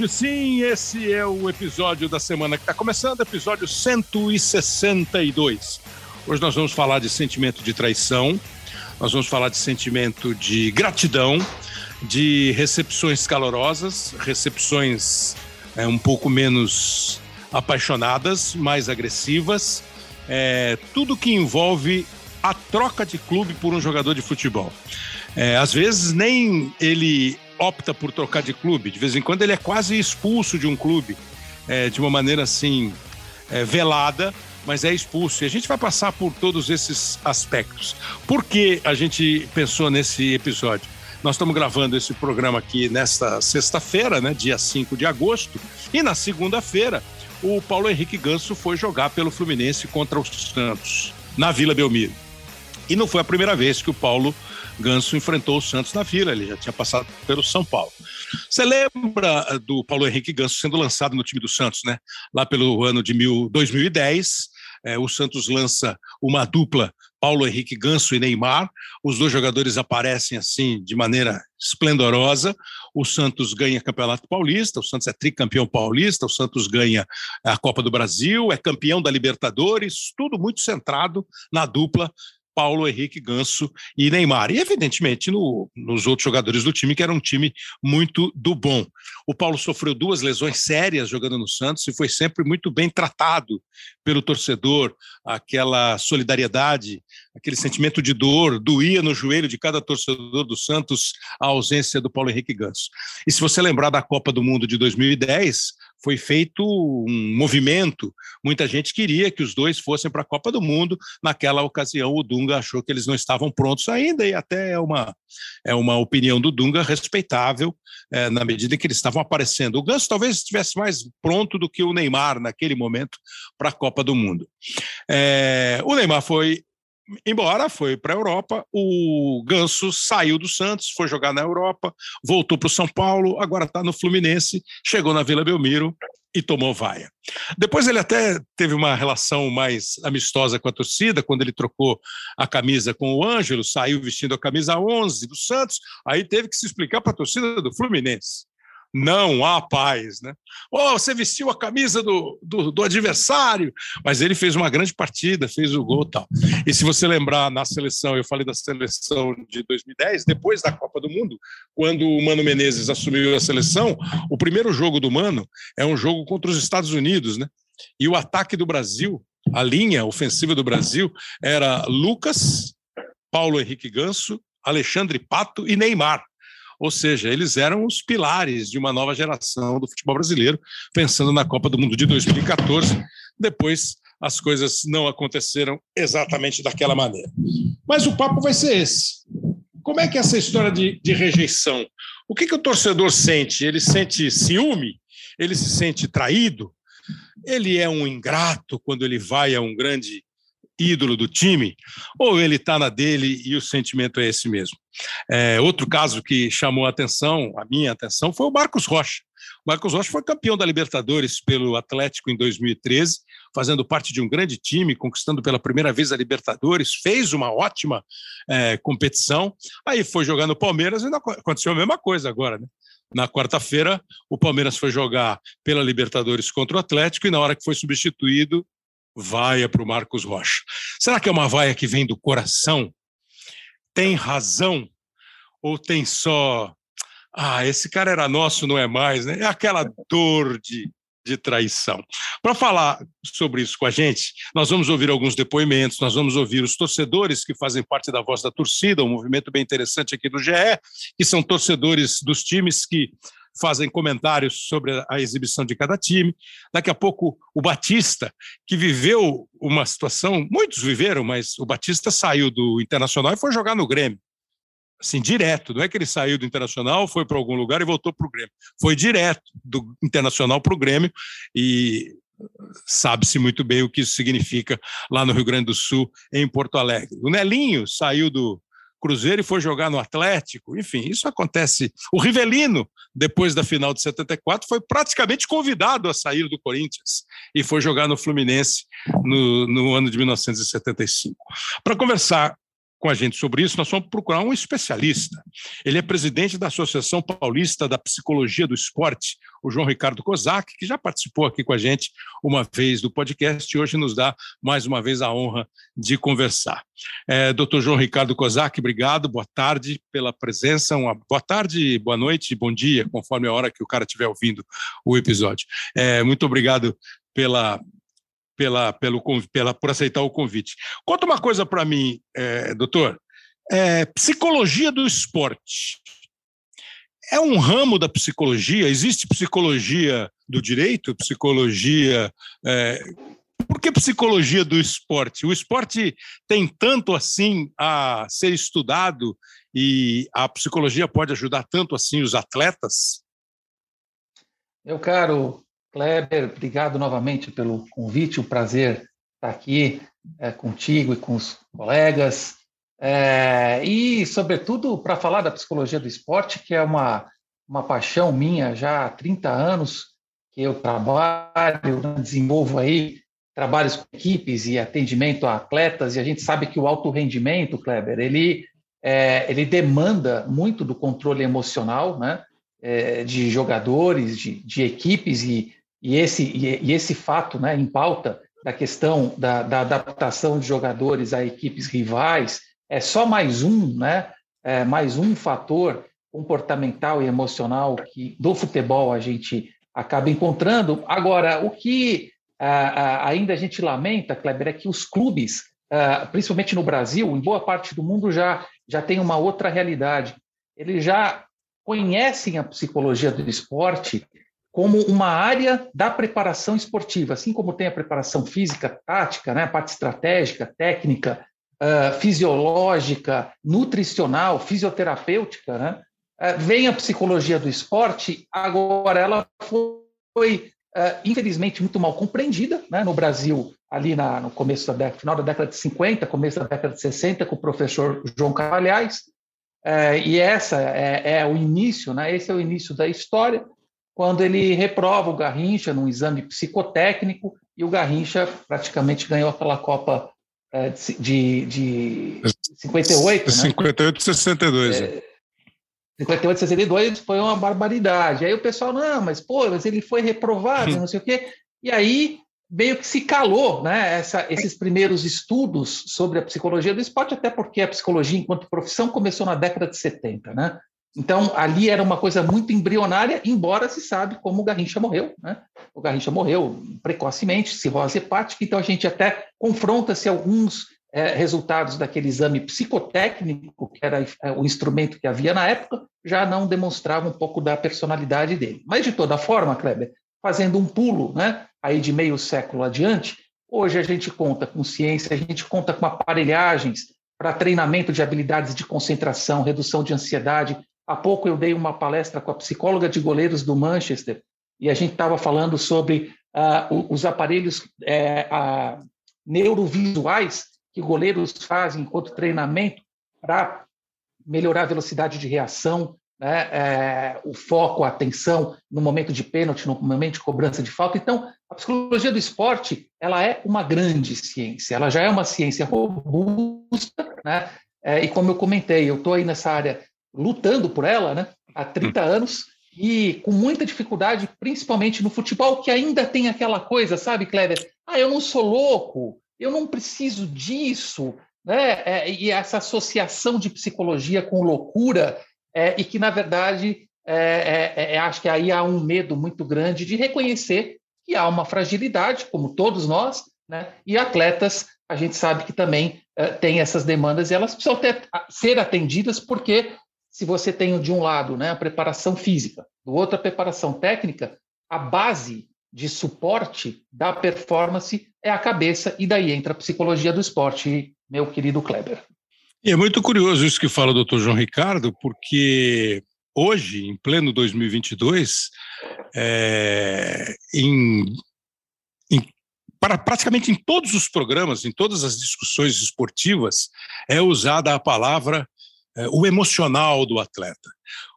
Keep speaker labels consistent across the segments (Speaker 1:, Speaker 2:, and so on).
Speaker 1: Hoje sim, esse é o episódio da semana que está começando, episódio 162. Hoje nós vamos falar de sentimento de traição, nós vamos falar de sentimento de gratidão, de recepções calorosas, recepções é, um pouco menos apaixonadas, mais agressivas, é, tudo que envolve a troca de clube por um jogador de futebol. É, às vezes nem ele opta por trocar de clube, de vez em quando ele é quase expulso de um clube, é, de uma maneira assim, é, velada, mas é expulso. E a gente vai passar por todos esses aspectos. Por que a gente pensou nesse episódio? Nós estamos gravando esse programa aqui nesta sexta-feira, né, dia 5 de agosto, e na segunda-feira o Paulo Henrique Ganso foi jogar pelo Fluminense contra o Santos, na Vila Belmiro. E não foi a primeira vez que o Paulo Ganso enfrentou o Santos na Vila, ele já tinha passado pelo São Paulo. Você lembra eh, do Paulo Henrique Ganso sendo lançado no time do Santos, né? Lá pelo ano de mil, 2010, é, o Santos lança uma dupla Paulo Henrique Ganso e Neymar. Os dois jogadores aparecem assim de maneira esplendorosa. O Santos ganha Campeonato Paulista, o Santos é tricampeão paulista, o Santos ganha a Copa do Brasil, é campeão da Libertadores, tudo muito centrado na dupla Paulo Henrique Ganso e Neymar. E, evidentemente, no, nos outros jogadores do time, que era um time muito do bom. O Paulo sofreu duas lesões sérias jogando no Santos e foi sempre muito bem tratado pelo torcedor, aquela solidariedade, aquele sentimento de dor, doía no joelho de cada torcedor do Santos a ausência do Paulo Henrique Ganso. E se você lembrar da Copa do Mundo de 2010, foi feito um movimento. Muita gente queria que os dois fossem para a Copa do Mundo. Naquela ocasião, o Dunga achou que eles não estavam prontos ainda, e até é uma, é uma opinião do Dunga respeitável, é, na medida em que eles estavam aparecendo. O Ganso talvez estivesse mais pronto do que o Neymar naquele momento para a Copa do Mundo. É, o Neymar foi embora, foi para a Europa. O Ganso saiu do Santos, foi jogar na Europa, voltou para o São Paulo, agora está no Fluminense, chegou na Vila Belmiro e tomou vaia. Depois ele até teve uma relação mais amistosa com a torcida, quando ele trocou a camisa com o Ângelo, saiu vestindo a camisa 11 do Santos, aí teve que se explicar para a torcida do Fluminense não há paz. Né? Oh, você vestiu a camisa do, do, do, adversário, mas ele fez uma grande partida, fez o gol e tal. E se você lembrar na seleção, eu falei da seleção de 2010, depois da Copa do Mundo, quando o Mano Menezes assumiu a seleção, o primeiro jogo do Mano é um jogo contra os Estados Unidos, né? E o ataque do Brasil, a linha ofensiva do Brasil, era Lucas, Paulo Henrique Ganso, Alexandre Pato e Neymar. Ou seja, eles eram os pilares de uma nova geração do futebol brasileiro, pensando na Copa do Mundo de 2014. Depois, as coisas não aconteceram exatamente daquela maneira. Mas o papo vai ser esse. Como é que é essa história de, de rejeição? O que, que o torcedor sente? Ele sente ciúme? Ele se sente traído? Ele é um ingrato quando ele vai a um grande ídolo do time, ou ele está na dele e o sentimento é esse mesmo. É, outro caso que chamou a atenção, a minha atenção, foi o Marcos Rocha. O Marcos Rocha foi campeão da Libertadores pelo Atlético em 2013, fazendo parte de um grande time, conquistando pela primeira vez a Libertadores, fez uma ótima é, competição. Aí foi jogar no Palmeiras e aconteceu a mesma coisa agora, né? Na quarta-feira, o Palmeiras foi jogar pela Libertadores contra o Atlético e na hora que foi substituído, vaia para o Marcos Rocha. Será que é uma vaia que vem do coração? Tem razão? Ou tem só. Ah, esse cara era nosso, não é mais, né? É aquela dor de, de traição. Para falar sobre isso com a gente, nós vamos ouvir alguns depoimentos, nós vamos ouvir os torcedores que fazem parte da voz da torcida, um movimento bem interessante aqui do GE, que são torcedores dos times que fazem comentários sobre a exibição de cada time. Daqui a pouco, o Batista, que viveu uma situação, muitos viveram, mas o Batista saiu do Internacional e foi jogar no Grêmio. Assim, direto, não é que ele saiu do Internacional, foi para algum lugar e voltou para o Grêmio. Foi direto do Internacional para o Grêmio e sabe-se muito bem o que isso significa lá no Rio Grande do Sul, em Porto Alegre. O Nelinho saiu do, Cruzeiro e foi jogar no Atlético. Enfim, isso acontece. O Rivelino, depois da final de 74, foi praticamente convidado a sair do Corinthians e foi jogar no Fluminense no, no ano de 1975. Para conversar com a gente sobre isso, nós vamos procurar um especialista. Ele é presidente da Associação Paulista da Psicologia do Esporte, o João Ricardo Kozak, que já participou aqui com a gente uma vez do podcast e hoje nos dá mais uma vez a honra de conversar. É, doutor João Ricardo Kozak, obrigado, boa tarde pela presença, uma boa tarde, boa noite, bom dia, conforme a hora que o cara estiver ouvindo o episódio. É, muito obrigado pela, pela, pelo, pela, por aceitar o convite. Conta uma coisa para mim, é, doutor. É, psicologia do esporte é um ramo da psicologia? Existe psicologia do direito, psicologia. É, por que psicologia do esporte? O esporte tem tanto assim a ser estudado e a psicologia pode ajudar tanto assim os atletas?
Speaker 2: Meu caro Kleber, obrigado novamente pelo convite, um prazer estar aqui é, contigo e com os colegas. É, e, sobretudo, para falar da psicologia do esporte, que é uma, uma paixão minha já há 30 anos, que eu trabalho, desenvolvo aí trabalhos com equipes e atendimento a atletas, e a gente sabe que o alto rendimento, Kleber, ele, é, ele demanda muito do controle emocional né, é, de jogadores, de, de equipes, e, e, esse, e, esse fato né, em pauta da questão da, da adaptação de jogadores a equipes rivais, é só mais um, né? É mais um fator comportamental e emocional que do futebol a gente acaba encontrando. Agora, o que ainda a gente lamenta, Kleber, é que os clubes, principalmente no Brasil, em boa parte do mundo já já tem uma outra realidade. Eles já conhecem a psicologia do esporte como uma área da preparação esportiva, assim como tem a preparação física, tática, né, a parte estratégica, técnica, uh, fisiológica, nutricional, fisioterapêutica, né? Uh, vem a psicologia do esporte, agora ela foi, uh, infelizmente, muito mal compreendida né, no Brasil, ali na, no começo da década, final da década de 50, começo da década de 60, com o professor João Carvalhais, e essa é, é, o início, né? Esse é o início da história, quando ele reprova o Garrincha num exame psicotécnico e o Garrincha praticamente ganhou aquela Copa é, de, de 58, né?
Speaker 1: 58 62. É,
Speaker 2: 58 62 foi uma barbaridade. Aí o pessoal, não, mas pô, mas ele foi reprovado, não sei o quê. E aí meio que se calou né, essa, esses primeiros estudos sobre a psicologia do esporte, até porque a psicologia, enquanto profissão, começou na década de 70. Né? Então, ali era uma coisa muito embrionária, embora se sabe como o Garrincha morreu. Né? O Garrincha morreu precocemente, cirrose hepática, então a gente até confronta-se alguns é, resultados daquele exame psicotécnico, que era é, o instrumento que havia na época, já não demonstrava um pouco da personalidade dele. Mas, de toda forma, Kleber, fazendo um pulo né, aí de meio século adiante, hoje a gente conta com ciência, a gente conta com aparelhagens para treinamento de habilidades de concentração, redução de ansiedade, Há pouco eu dei uma palestra com a psicóloga de goleiros do Manchester e a gente estava falando sobre uh, os aparelhos uh, neurovisuais que goleiros fazem enquanto treinamento para melhorar a velocidade de reação, né, é, o foco, a atenção no momento de pênalti, no momento de cobrança de falta. Então, a psicologia do esporte ela é uma grande ciência, ela já é uma ciência robusta, né? É, e como eu comentei, eu estou aí nessa área lutando por ela né, há 30 anos e com muita dificuldade, principalmente no futebol, que ainda tem aquela coisa, sabe, Kleber? Ah, eu não sou louco, eu não preciso disso, né? É, e essa associação de psicologia com loucura, é, e que, na verdade, é, é, é, acho que aí há um medo muito grande de reconhecer que há uma fragilidade, como todos nós, né? e atletas, a gente sabe que também é, tem essas demandas e elas precisam ter, ser atendidas porque se você tem de um lado né, a preparação física, do outro a preparação técnica, a base de suporte da performance é a cabeça, e daí entra a psicologia do esporte, meu querido Kleber.
Speaker 1: É muito curioso isso que fala o doutor João Ricardo, porque hoje, em pleno 2022, é, em, em, para, praticamente em todos os programas, em todas as discussões esportivas, é usada a palavra o emocional do atleta,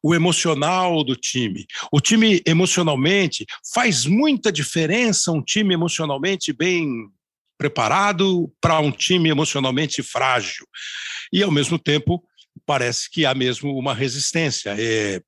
Speaker 1: o emocional do time. O time emocionalmente faz muita diferença, um time emocionalmente bem preparado para um time emocionalmente frágil. E, ao mesmo tempo, parece que há mesmo uma resistência. É,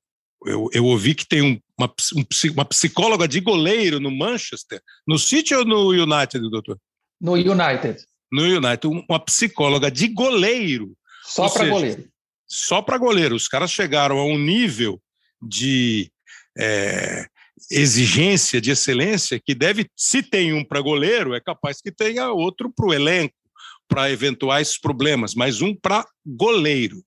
Speaker 1: eu, eu, ouvi que tem um, uma, um, uma psicóloga de goleiro no Manchester, no City ou no United, doutor?
Speaker 2: No United.
Speaker 1: No United, uma psicóloga de goleiro.
Speaker 2: Só para goleiro.
Speaker 1: Só para goleiro. Os caras chegaram a um nível de é, exigência, de excelência, que deve, se tem um para goleiro, é capaz que tenha outro para o elenco, para eventuais problemas, mas um para goleiro.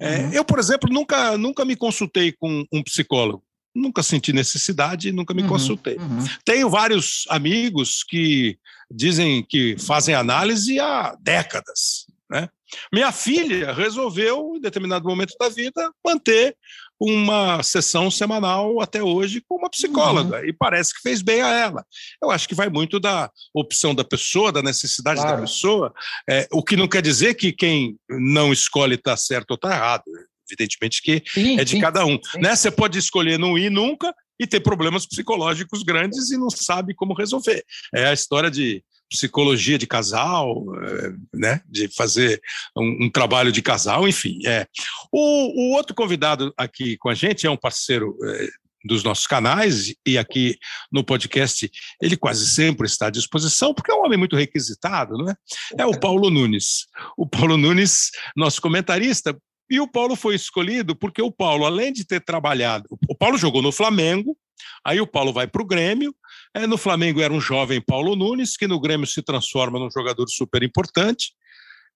Speaker 1: É, uhum. Eu, por exemplo, nunca, nunca me consultei com um psicólogo. Nunca senti necessidade, nunca me uhum, consultei. Uhum. Tenho vários amigos que dizem que fazem análise há décadas. Né? Minha filha resolveu, em determinado momento da vida, manter uma sessão semanal até hoje com uma psicóloga uhum. e parece que fez bem a ela. Eu acho que vai muito da opção da pessoa, da necessidade claro. da pessoa, é, o que não quer dizer que quem não escolhe está certo ou está errado. Evidentemente que sim, é de sim, cada um. Né? Você pode escolher não ir nunca e ter problemas psicológicos grandes e não sabe como resolver. É a história de psicologia de casal, eh, né, de fazer um, um trabalho de casal, enfim. É. O, o, outro convidado aqui com a gente é um parceiro é, dos nossos canais e aqui no podcast ele quase sempre está à disposição porque é um homem muito requisitado, não é? É o Paulo Nunes. O Paulo Nunes, nosso comentarista, e o Paulo foi escolhido porque o Paulo, além de ter trabalhado, o Paulo jogou no Flamengo, aí o Paulo vai para o Grêmio, é, no Flamengo era um jovem Paulo Nunes, que no Grêmio se transforma num jogador super importante,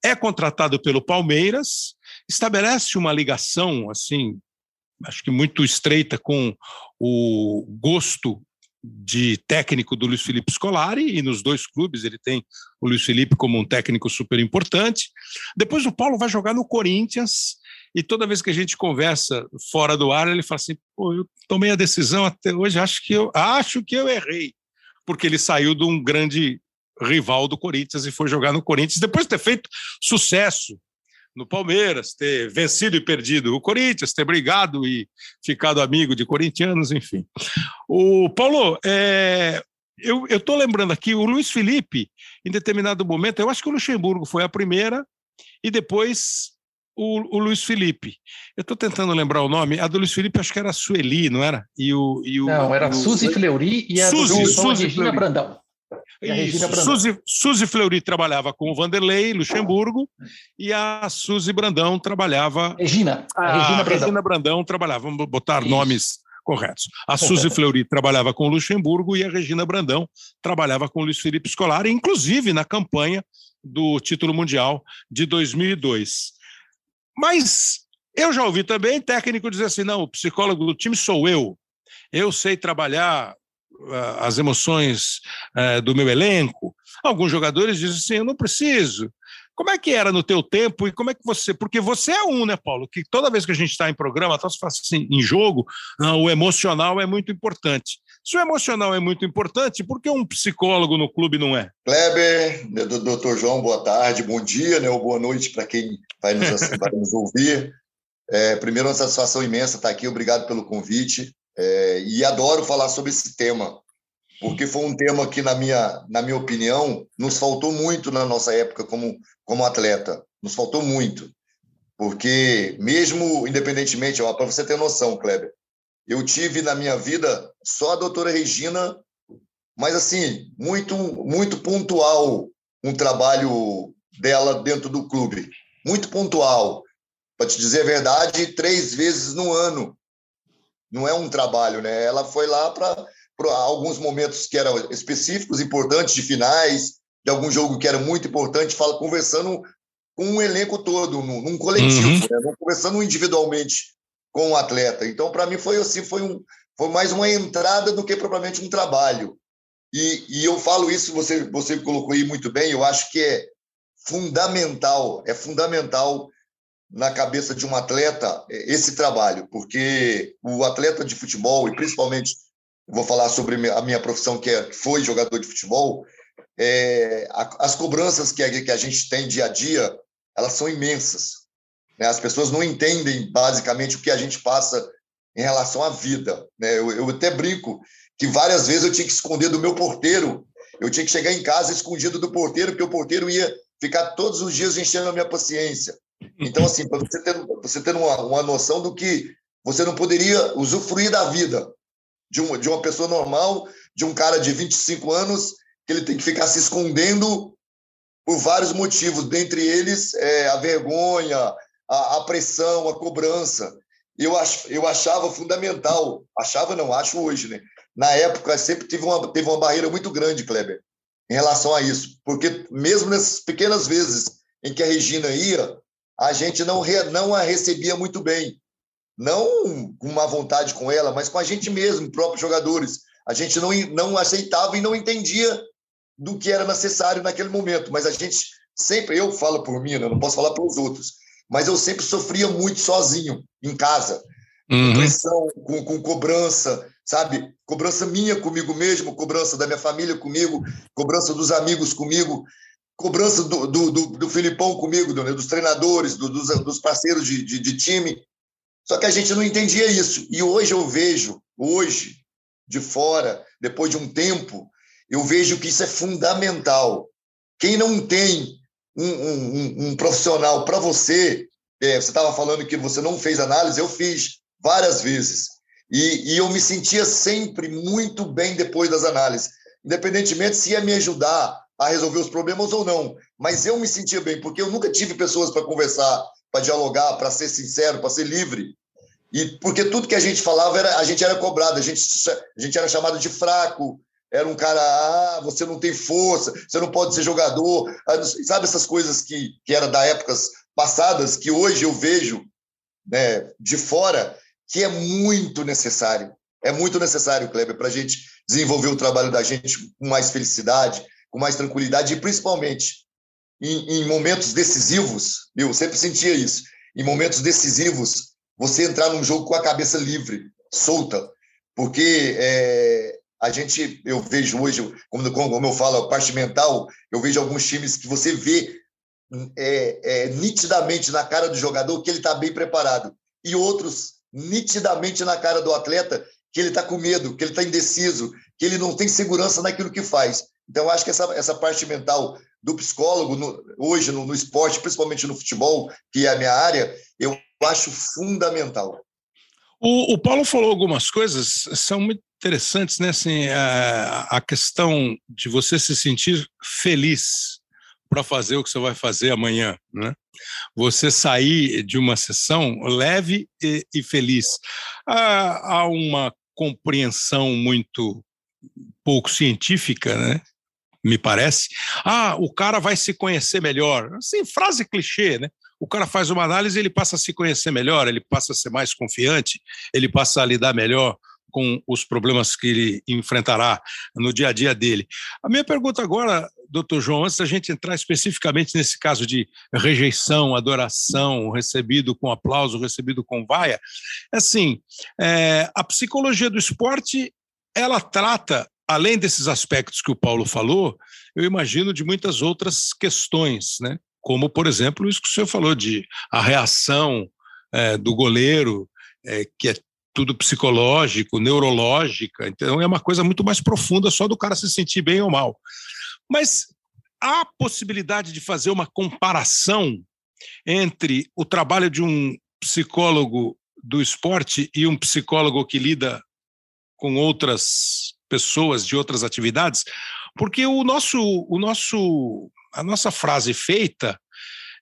Speaker 1: é contratado pelo Palmeiras, estabelece uma ligação, assim, acho que muito estreita com o gosto de técnico do Luiz Felipe Scolari, e nos dois clubes ele tem o Luiz Felipe como um técnico super importante. Depois o Paulo vai jogar no Corinthians, e toda vez que a gente conversa fora do ar, ele fala assim: Pô, eu tomei a decisão até hoje, acho que eu acho que eu errei, porque ele saiu de um grande rival do Corinthians e foi jogar no Corinthians depois de ter feito sucesso no Palmeiras, ter vencido e perdido o Corinthians, ter brigado e ficado amigo de corintianos, enfim. O Paulo, é, eu estou lembrando aqui, o Luiz Felipe, em determinado momento, eu acho que o Luxemburgo foi a primeira, e depois o, o Luiz Felipe. Eu estou tentando lembrar o nome. A do Luiz Felipe acho que era a Sueli, não era?
Speaker 2: E o, e o, não, era o, Suzy Fleury e a Suzy, do Suzy Regina Fleury. Brandão.
Speaker 1: Isso, Suzy, Suzy Fleury trabalhava com o Vanderlei Luxemburgo e a Suzy Brandão trabalhava.
Speaker 2: Regina.
Speaker 1: A, a Regina, Brandão. Regina Brandão trabalhava. Vamos botar Isso. nomes corretos. A Suzy Fleury trabalhava com o Luxemburgo e a Regina Brandão trabalhava com o Luiz Felipe Scolari, inclusive na campanha do título mundial de 2002. Mas eu já ouvi também técnico dizer assim: não, o psicólogo do time sou eu. Eu sei trabalhar uh, as emoções uh, do meu elenco. Alguns jogadores dizem assim: eu não preciso. Como é que era no teu tempo e como é que você. Porque você é um, né, Paulo? Que toda vez que a gente está em programa, então se faz assim, em jogo, não, o emocional é muito importante. Se o emocional é muito importante, por que um psicólogo no clube não é?
Speaker 3: Kleber, né, doutor João, boa tarde, bom dia, né, ou boa noite para quem vai nos, vai nos ouvir. É, primeiro, uma satisfação imensa estar aqui, obrigado pelo convite. É, e adoro falar sobre esse tema, porque foi um tema que, na minha, na minha opinião, nos faltou muito na nossa época como, como atleta. Nos faltou muito. Porque, mesmo independentemente, para você ter noção, Kleber, eu tive na minha vida só a doutora Regina, mas assim, muito, muito pontual um trabalho dela dentro do clube. Muito pontual. Para te dizer a verdade, três vezes no ano. Não é um trabalho, né? Ela foi lá para alguns momentos que eram específicos, importantes, de finais, de algum jogo que era muito importante, fala, conversando com um elenco todo, num, coletivo, uhum. né? não conversando individualmente com o atleta. Então, para mim, foi assim, foi, um, foi mais uma entrada do que propriamente um trabalho. E, e eu falo isso, você, você colocou aí muito bem, eu acho que é fundamental, é fundamental na cabeça de um atleta esse trabalho, porque o atleta de futebol, e principalmente vou falar sobre a minha profissão, que, é, que foi jogador de futebol, é, as cobranças que a, que a gente tem dia a dia, elas são imensas. Né? As pessoas não entendem basicamente o que a gente passa em relação à vida. Né? Eu, eu até brinco que várias vezes eu tinha que esconder do meu porteiro Eu tinha que chegar em casa escondido do porteiro, porque o porteiro ia ficar todos os dias enchendo a minha paciência. Então, assim, para você ter, você ter uma, uma noção do que você não poderia usufruir da vida de uma, de uma pessoa normal, de um cara de 25 anos, que ele tem que ficar se escondendo por vários motivos, dentre eles é, a vergonha, a, a, pressão, a cobrança. Eu, ach, eu achava fundamental, achava não, acho hoje, né? Na época, sempre teve uma, teve uma barreira muito grande, Kleber, em relação a isso, porque mesmo nessas pequenas vezes em que a Regina ia, a gente não, re, não a recebia muito bem. Não com uma vontade com ela, mas com a gente mesmo, próprios jogadores. A gente não, não aceitava e não entendia do que era necessário naquele momento. Mas a gente sempre, eu falo por mim, né? não posso falar para os outros, mas eu sempre sofria muito sozinho, em casa. Uhum. Com pressão, com, com cobrança, sabe? Cobrança minha comigo mesmo, cobrança da minha família comigo, cobrança dos amigos comigo, cobrança do, do, do, do Filipão comigo, do, né? dos treinadores, do, dos, dos parceiros de, de, de time. Só que a gente não entendia isso. E hoje eu vejo, hoje, de fora, depois de um tempo, eu vejo que isso é fundamental. Quem não tem um, um, um profissional para você, é, você estava falando que você não fez análise, eu fiz várias vezes. E, e, eu me sentia sempre muito bem depois das análises, independentemente se ia me ajudar a resolver os problemas ou não. Mas eu me sentia bem, porque eu nunca tive pessoas para conversar, para dialogar, para ser sincero, para ser livre. E porque tudo que a gente falava, era, a gente era cobrado, a gente, a gente era chamado de fraco, era um cara, ah, você não tem força, você não pode ser jogador, ah, sabe essas coisas que, que era da épocas passadas, que hoje eu vejo né, de fora, que é muito necessário. É muito necessário, Kleber, para a gente desenvolver o trabalho da gente com mais felicidade, com mais tranquilidade e principalmente em, em momentos decisivos. Eu sempre sentia isso. Em momentos decisivos, você entrar num jogo com a cabeça livre, solta, porque é, a gente, eu vejo hoje, como, como eu falo, a parte mental, eu vejo alguns times que você vê é, é, nitidamente na cara do jogador que ele está bem preparado, e outros nitidamente na cara do atleta que ele está com medo, que ele está indeciso, que ele não tem segurança naquilo que faz. Então, acho que essa, essa parte mental do psicólogo, no, hoje no, no, esporte, principalmente no futebol, que é a minha área, eu acho fundamental.
Speaker 1: O, o Paulo falou algumas coisas, são muito interessantes, né? Assim, a, a questão de você se sentir feliz para fazer o que você vai fazer amanhã, né? Você sair de uma sessão leve e, e feliz. Há, há uma compreensão muito pouco científica, né? Me parece. Ah, o cara vai se conhecer melhor. Assim, frase clichê, né? O cara faz uma análise, ele passa a se conhecer melhor, ele passa a ser mais confiante, ele passa a lidar melhor com os problemas que ele enfrentará no dia a dia dele. A minha pergunta agora, doutor João, antes da gente entrar especificamente nesse caso de rejeição, adoração, recebido com aplauso, recebido com vaia, é assim, é, a psicologia do esporte, ela trata além desses aspectos que o Paulo falou, eu imagino de muitas outras questões, né? como, por exemplo, isso que o senhor falou de a reação é, do goleiro, é, que é tudo psicológico, neurológica, então é uma coisa muito mais profunda só do cara se sentir bem ou mal. Mas há possibilidade de fazer uma comparação entre o trabalho de um psicólogo do esporte e um psicólogo que lida com outras pessoas de outras atividades, porque o nosso, o nosso a nossa frase feita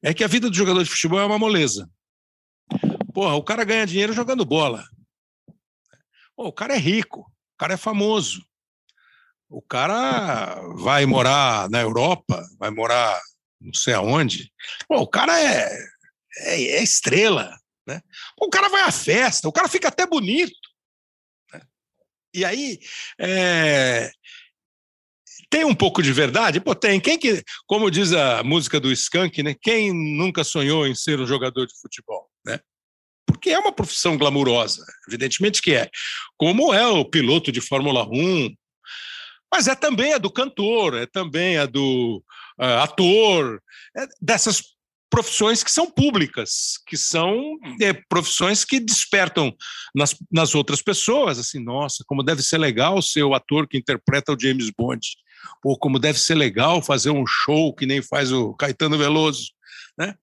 Speaker 1: é que a vida do jogador de futebol é uma moleza. Porra, o cara ganha dinheiro jogando bola. Pô, o cara é rico, o cara é famoso. O cara vai morar na Europa, vai morar não sei aonde. Pô, o cara é, é, é estrela. Né? o cara vai à festa, o cara fica até bonito. Né? E aí, é, tem um pouco de verdade? Pô, tem. Quem que, como diz a música do Skank, né? Quem nunca sonhou em ser um jogador de futebol, né? Porque é uma profissão glamurosa, evidentemente que é. Como é o piloto de Fórmula 1, mas é também a do cantor, é também a do uh, ator, é dessas profissões que são públicas, que são é, profissões que despertam nas, nas outras pessoas, assim, nossa, como deve ser legal ser o ator que interpreta o James Bond Pô, como deve ser legal fazer um show que nem faz o Caetano Veloso, né?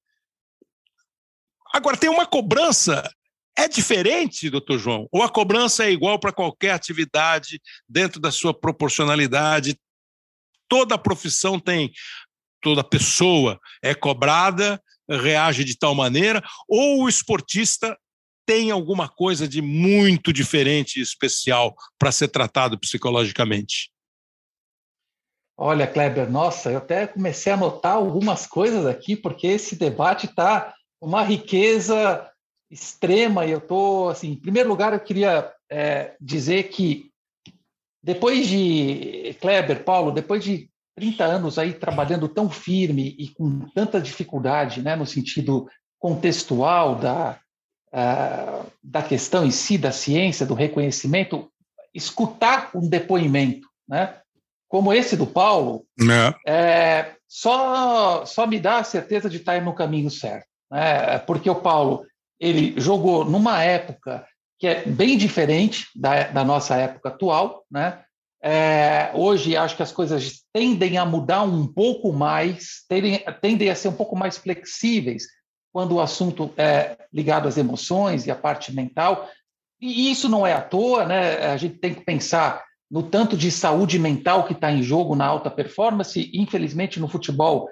Speaker 1: Agora, tem uma cobrança é diferente, doutor João? Ou a cobrança é igual para qualquer atividade, dentro da sua proporcionalidade? Toda profissão tem, toda pessoa é cobrada, reage de tal maneira, ou o esportista tem alguma coisa de muito diferente e especial para ser tratado psicologicamente?
Speaker 2: Olha, Kleber, nossa, eu até comecei a notar algumas coisas aqui, porque esse debate está uma riqueza extrema. E eu estou, assim, em primeiro lugar, eu queria é, dizer que depois de Kleber, Paulo, depois de 30 anos aí trabalhando tão firme e com tanta dificuldade, né, no sentido contextual da, da questão em si, da ciência, do reconhecimento, escutar um depoimento, né, como esse do Paulo, é. É, só, só me dá a certeza de estar no caminho certo. Né, porque o Paulo ele jogou numa época que é bem diferente da, da nossa época atual, né? É, hoje acho que as coisas tendem a mudar um pouco mais, tendem, tendem a ser um pouco mais flexíveis quando o assunto é ligado às emoções e à parte mental. E isso não é à toa, né? A gente tem que pensar no tanto de saúde mental que está em jogo na alta performance. Infelizmente, no futebol,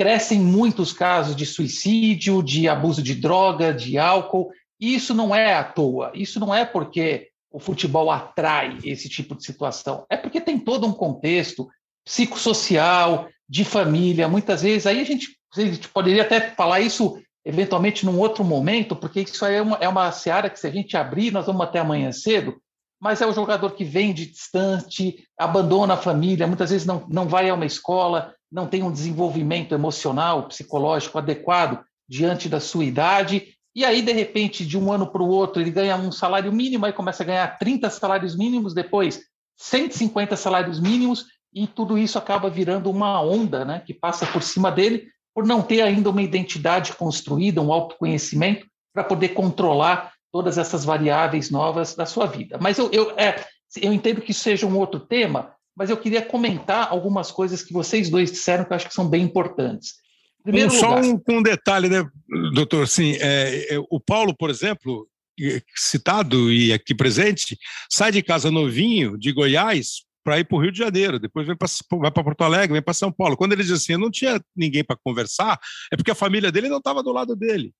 Speaker 2: crescem muitos casos de suicídio, de abuso de droga, de álcool. E isso não é à toa. Isso não é porque o futebol atrai esse tipo de situação. É porque tem todo um contexto psicossocial, de família. Muitas vezes, aí a gente, a gente poderia até falar isso eventualmente num outro momento, porque isso é uma, é uma seara que, se a gente abrir, nós vamos até amanhã cedo. Mas é o jogador que vem de distante, abandona a família, muitas vezes não, não vai a uma escola, não tem um desenvolvimento emocional, psicológico adequado diante da sua idade, e aí, de repente, de um ano para o outro, ele ganha um salário mínimo, aí começa a ganhar 30 salários mínimos, depois 150 salários mínimos, e tudo isso acaba virando uma onda né, que passa por cima dele, por não ter ainda uma identidade construída, um autoconhecimento, para poder controlar todas essas variáveis novas da sua vida. Mas eu, eu, é, eu entendo que isso seja um outro tema, mas eu queria comentar algumas coisas que vocês dois disseram que eu acho que são bem importantes.
Speaker 1: Primeiro um, só um, um, detalhe, né, doutor? Sim, é, é, o Paulo, por exemplo, citado e aqui presente, sai de casa novinho de Goiás para ir para o Rio de Janeiro, depois vem pra, vai para Porto Alegre, vem para São Paulo. Quando ele diz assim, não tinha ninguém para conversar, é porque a família dele não estava do lado dele,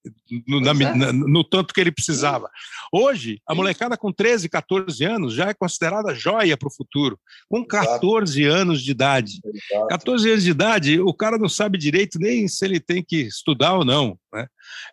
Speaker 1: no, na, é. na, no, tanto que ele precisava. Hoje, a molecada com 13, 14 anos já é considerada joia para o futuro, com 14 Exato. anos de idade. Exato. 14 anos de idade, o cara não sabe direito nem se ele tem que estudar ou não. Né?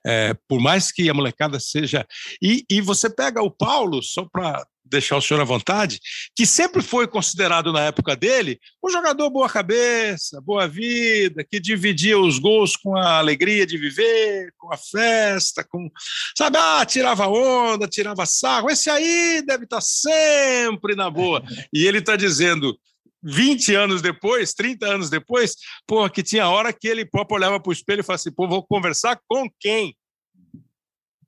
Speaker 1: É, por mais que a molecada seja. E, e você pega o Paulo, só para deixar o senhor à vontade, que sempre foi considerado na época dele um jogador boa cabeça, boa vida, que dividia os gols com a alegria de viver, com a festa, com, sabe, ah, tirava onda, tirava sarro. Esse aí deve estar sempre na boa. E ele está dizendo, 20 anos depois, 30 anos depois, pô, que tinha hora que ele próprio olhava para o espelho e falava assim, pô, vou conversar com quem?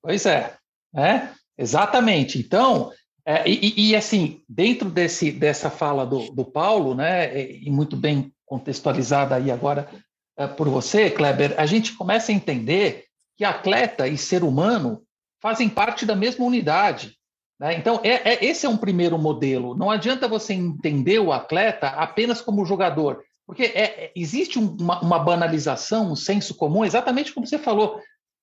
Speaker 2: Pois é, é, exatamente. Então, é, e, e, assim, dentro desse, dessa fala do, do Paulo, né, e muito bem contextualizada aí agora é, por você, Kleber, a gente começa a entender que atleta e ser humano fazem parte da mesma unidade. Né? Então, é, é, esse é um primeiro modelo. Não adianta você entender o atleta apenas como jogador, porque é, é existe uma, uma banalização, um senso comum, exatamente como você falou.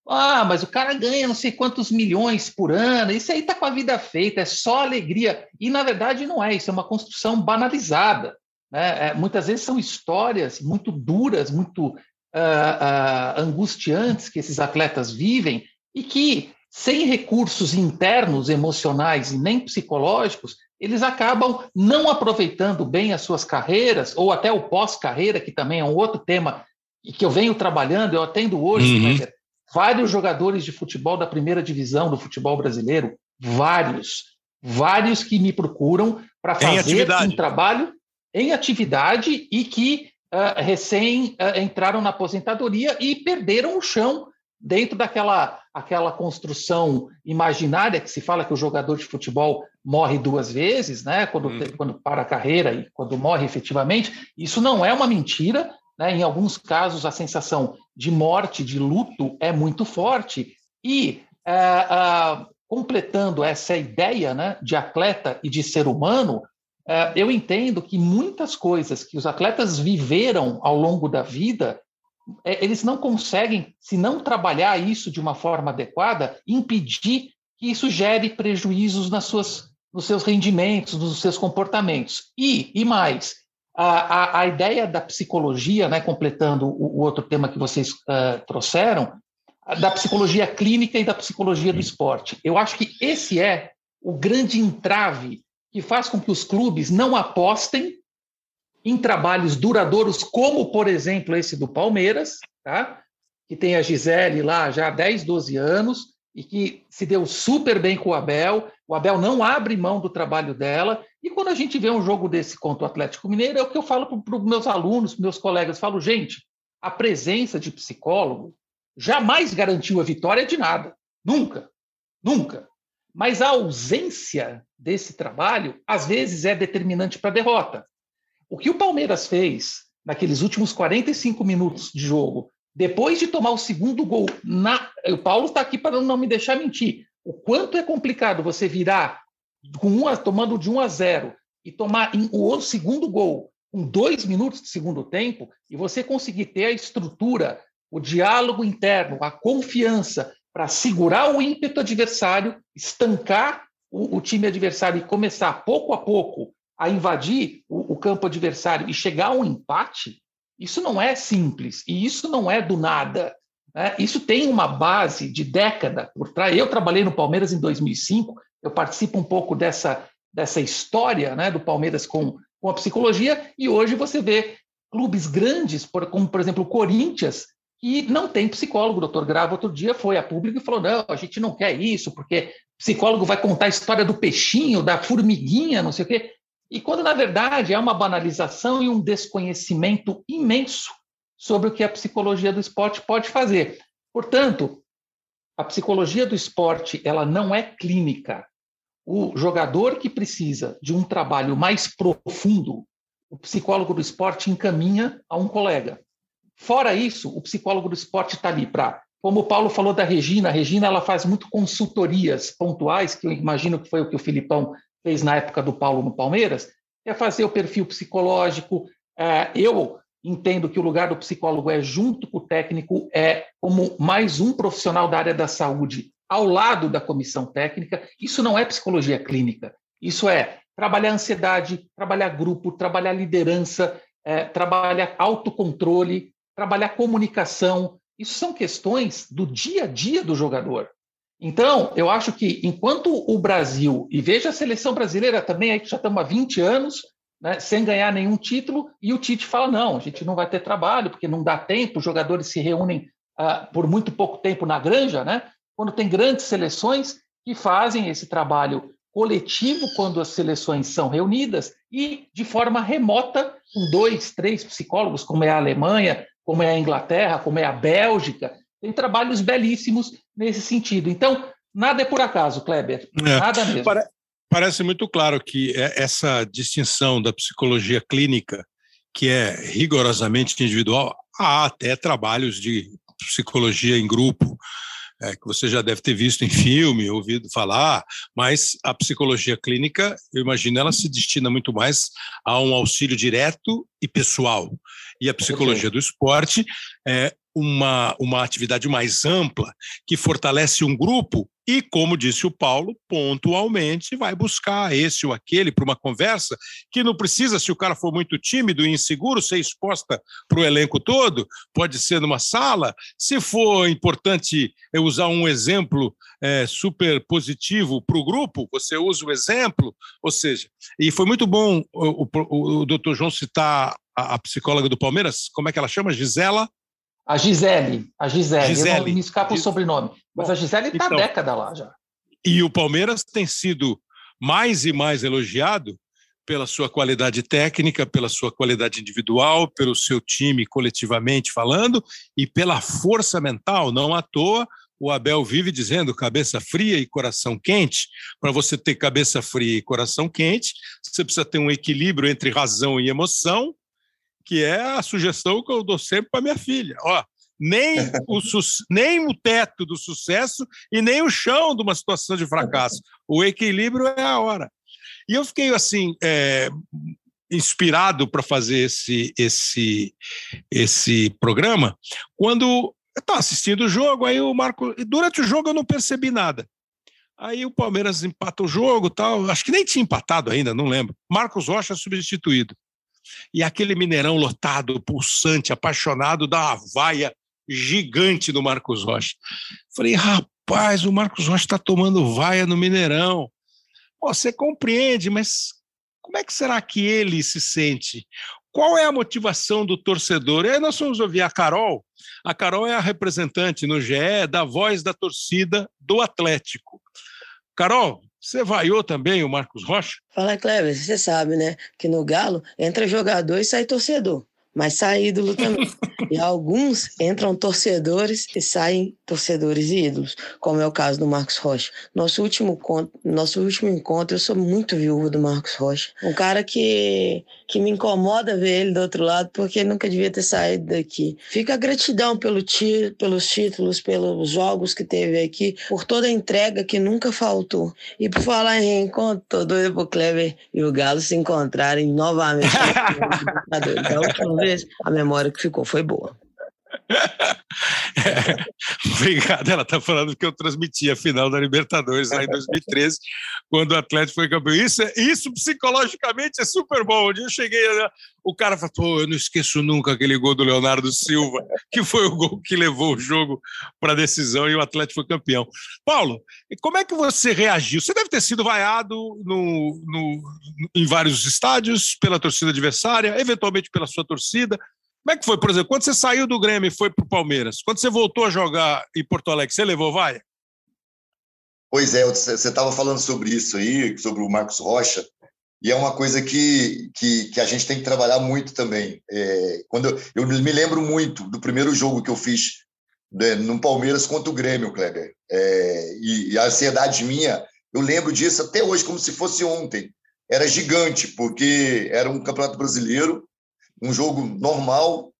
Speaker 2: Ah, mas o cara ganha não sei quantos milhões por ano, isso aí está com a vida feita, é só alegria. E, na verdade, não é, isso é uma construção banalizada. Né? É, muitas vezes são histórias muito duras, muito uh, uh, angustiantes que esses atletas vivem e que, sem recursos internos, emocionais e nem psicológicos, eles acabam não aproveitando bem as suas carreiras, ou até o pós-carreira, que também é um outro tema que eu venho trabalhando, eu atendo hoje, uhum. Vários jogadores de futebol da primeira divisão do futebol brasileiro, vários, vários que me procuram para fazer um trabalho em atividade e que uh, recém uh, entraram na aposentadoria e perderam o chão dentro daquela aquela construção imaginária que se fala que o jogador de futebol morre duas vezes, né? Quando, hum. quando para a carreira e quando morre efetivamente. Isso não é uma mentira. Né? Em alguns casos, a sensação de morte, de luto, é muito forte. E é, é, completando essa ideia né, de atleta e de ser humano, é, eu entendo que muitas coisas que os atletas viveram ao longo da vida eles não conseguem, se não trabalhar isso de uma forma adequada, impedir que isso gere prejuízos nas suas, nos seus rendimentos, nos seus comportamentos. E, e mais, a, a, ideia da psicologia, né, completando o, o outro tema que vocês uh, trouxeram, da psicologia clínica e da psicologia do esporte. Eu acho que esse é o grande entrave que faz com que os clubes não apostem em trabalhos duradouros, como, por exemplo, esse do Palmeiras, tá? que tem a Gisele lá já há 10, 12 anos, e que se deu super bem com o Abel. O Abel não abre mão do trabalho dela. E quando a gente vê um jogo desse contra o Atlético Mineiro, é o que eu falo para os meus alunos, meus colegas. Falo, gente, a presença de psicólogo jamais garantiu a vitória de nada. Nunca. Nunca. Mas a ausência desse trabalho, às vezes, é determinante para a derrota. O que o Palmeiras fez naqueles últimos 45 minutos de jogo, depois de tomar o segundo gol, na... o Paulo está aqui para não me deixar mentir. O quanto é complicado você virar com uma, tomando de 1 a 0 e tomar o segundo gol com dois minutos de segundo tempo e você conseguir ter a estrutura, o diálogo interno, a confiança para segurar o ímpeto adversário, estancar o, o time adversário e começar pouco a pouco a invadir o, o campo adversário e chegar a um empate, isso não é simples e isso não é do nada. Né? Isso tem uma base de década por trás. Eu trabalhei no Palmeiras em 2005, eu participo um pouco dessa, dessa história né, do Palmeiras com, com a psicologia, e hoje você vê clubes grandes, como por exemplo o Corinthians, que não tem psicólogo. O doutor Grava outro dia foi a público e falou: não, a gente não quer isso, porque psicólogo vai contar a história do peixinho, da formiguinha, não sei o quê. E quando, na verdade, é uma banalização e um desconhecimento imenso sobre o que a psicologia do esporte pode fazer. Portanto, a psicologia do esporte ela não é clínica. O jogador que precisa de um trabalho mais profundo, o psicólogo do esporte encaminha a um colega. Fora isso, o psicólogo do esporte está ali para, como o Paulo falou da Regina, a Regina ela faz muito consultorias pontuais, que eu imagino que foi o que o Filipão fez na época do Paulo no Palmeiras, é fazer o perfil psicológico. É, eu entendo que o lugar do psicólogo é junto com o técnico, é como mais um profissional da área da saúde ao lado da comissão técnica. Isso não é psicologia clínica. Isso é trabalhar ansiedade, trabalhar grupo, trabalhar liderança, é, trabalhar autocontrole, trabalhar comunicação. Isso são questões do dia a dia do jogador. Então, eu acho que enquanto o Brasil, e veja a seleção brasileira também, aí que já estamos há 20 anos, né, sem ganhar nenhum título, e o Tite fala: não, a gente não vai ter trabalho, porque não dá tempo, os jogadores se reúnem ah, por muito pouco tempo na granja, né? Quando tem grandes seleções que fazem esse trabalho coletivo quando as seleções são reunidas e de forma remota, com dois, três psicólogos, como é a Alemanha, como é a Inglaterra, como é a Bélgica, tem trabalhos belíssimos nesse sentido. Então, nada é por acaso, Kleber. É. Nada mesmo. Pare
Speaker 1: parece muito claro que é essa distinção da psicologia clínica, que é rigorosamente individual, há até trabalhos de psicologia em grupo, é, que você já deve ter visto em filme, ouvido falar, mas a psicologia clínica, eu imagino, ela se destina muito mais a um auxílio direto e pessoal. E a psicologia do esporte é uma, uma atividade mais ampla que fortalece um grupo e, como disse o Paulo, pontualmente vai buscar esse ou aquele para uma conversa que não precisa, se o cara for muito tímido e inseguro, ser exposta para o elenco todo, pode ser numa sala. Se for importante eu usar um exemplo é, super positivo para o grupo, você usa o exemplo, ou seja, e foi muito bom o, o, o doutor João citar a, a psicóloga do Palmeiras, como é que ela chama? Gisela?
Speaker 2: A Gisele, a Gisele, Gisele. eu não me escapa o sobrenome, mas Bom, a Gisele está então, década lá já.
Speaker 1: E o Palmeiras tem sido mais e mais elogiado pela sua qualidade técnica, pela sua qualidade individual, pelo seu time coletivamente falando e pela força mental. Não à toa, o Abel vive dizendo cabeça fria e coração quente. Para você ter cabeça fria e coração quente, você precisa ter um equilíbrio entre razão e emoção, que é a sugestão que eu dou sempre para minha filha. Ó, nem o, nem o teto do sucesso e nem o chão de uma situação de fracasso. O equilíbrio é a hora. E eu fiquei assim é, inspirado para fazer esse esse esse programa quando eu estava assistindo o jogo, aí o Marco durante o jogo eu não percebi nada. Aí o Palmeiras empata o jogo, tal, acho que nem tinha empatado ainda, não lembro. Marcos Rocha substituído. E aquele Mineirão lotado, pulsante, apaixonado, da vaia gigante do Marcos Rocha. Falei, rapaz, o Marcos Rocha está tomando vaia no Mineirão. Você compreende, mas como é que será que ele se sente? Qual é a motivação do torcedor? E aí nós vamos ouvir a Carol. A Carol é a representante no GE da voz da torcida do Atlético. Carol, você vaiou também o Marcos Rocha?
Speaker 4: Fala, Cleber, você sabe, né? Que no Galo entra jogador e sai torcedor mas sai ídolo também. e alguns entram torcedores e saem torcedores e ídolos, como é o caso do Marcos Rocha. Nosso último, nosso último encontro, eu sou muito viúvo do Marcos Rocha. Um cara que, que me incomoda ver ele do outro lado, porque ele nunca devia ter saído daqui. Fica a gratidão pelo ti, pelos títulos, pelos jogos que teve aqui, por toda a entrega que nunca faltou. E por falar em reencontro, tô doido pro Kleber e o Galo se encontrarem novamente. da vez, a memória que ficou foi boa.
Speaker 1: É, obrigado. Ela está falando que eu transmiti a final da Libertadores lá em 2013, quando o Atlético foi campeão. Isso, é, isso psicologicamente é super bom. Onde eu cheguei, o cara falou: pô, eu não esqueço nunca aquele gol do Leonardo Silva, que foi o gol que levou o jogo para a decisão e o Atlético foi campeão. Paulo, como é que você reagiu? Você deve ter sido vaiado no, no, em vários estádios pela torcida adversária, eventualmente pela sua torcida. Como é que foi, por exemplo, quando você saiu do Grêmio e foi para o Palmeiras, quando você voltou a jogar em Porto Alegre, você levou vaia?
Speaker 3: Pois é, você estava falando sobre isso aí, sobre o Marcos Rocha, e é uma coisa que, que, que a gente tem que trabalhar muito também. É, quando eu, eu, me lembro muito do primeiro jogo que eu fiz né, no Palmeiras contra o Grêmio, Kleber, é, e, e a ansiedade minha, eu lembro disso até hoje como se fosse ontem. Era gigante, porque era um campeonato brasileiro, um jogo normal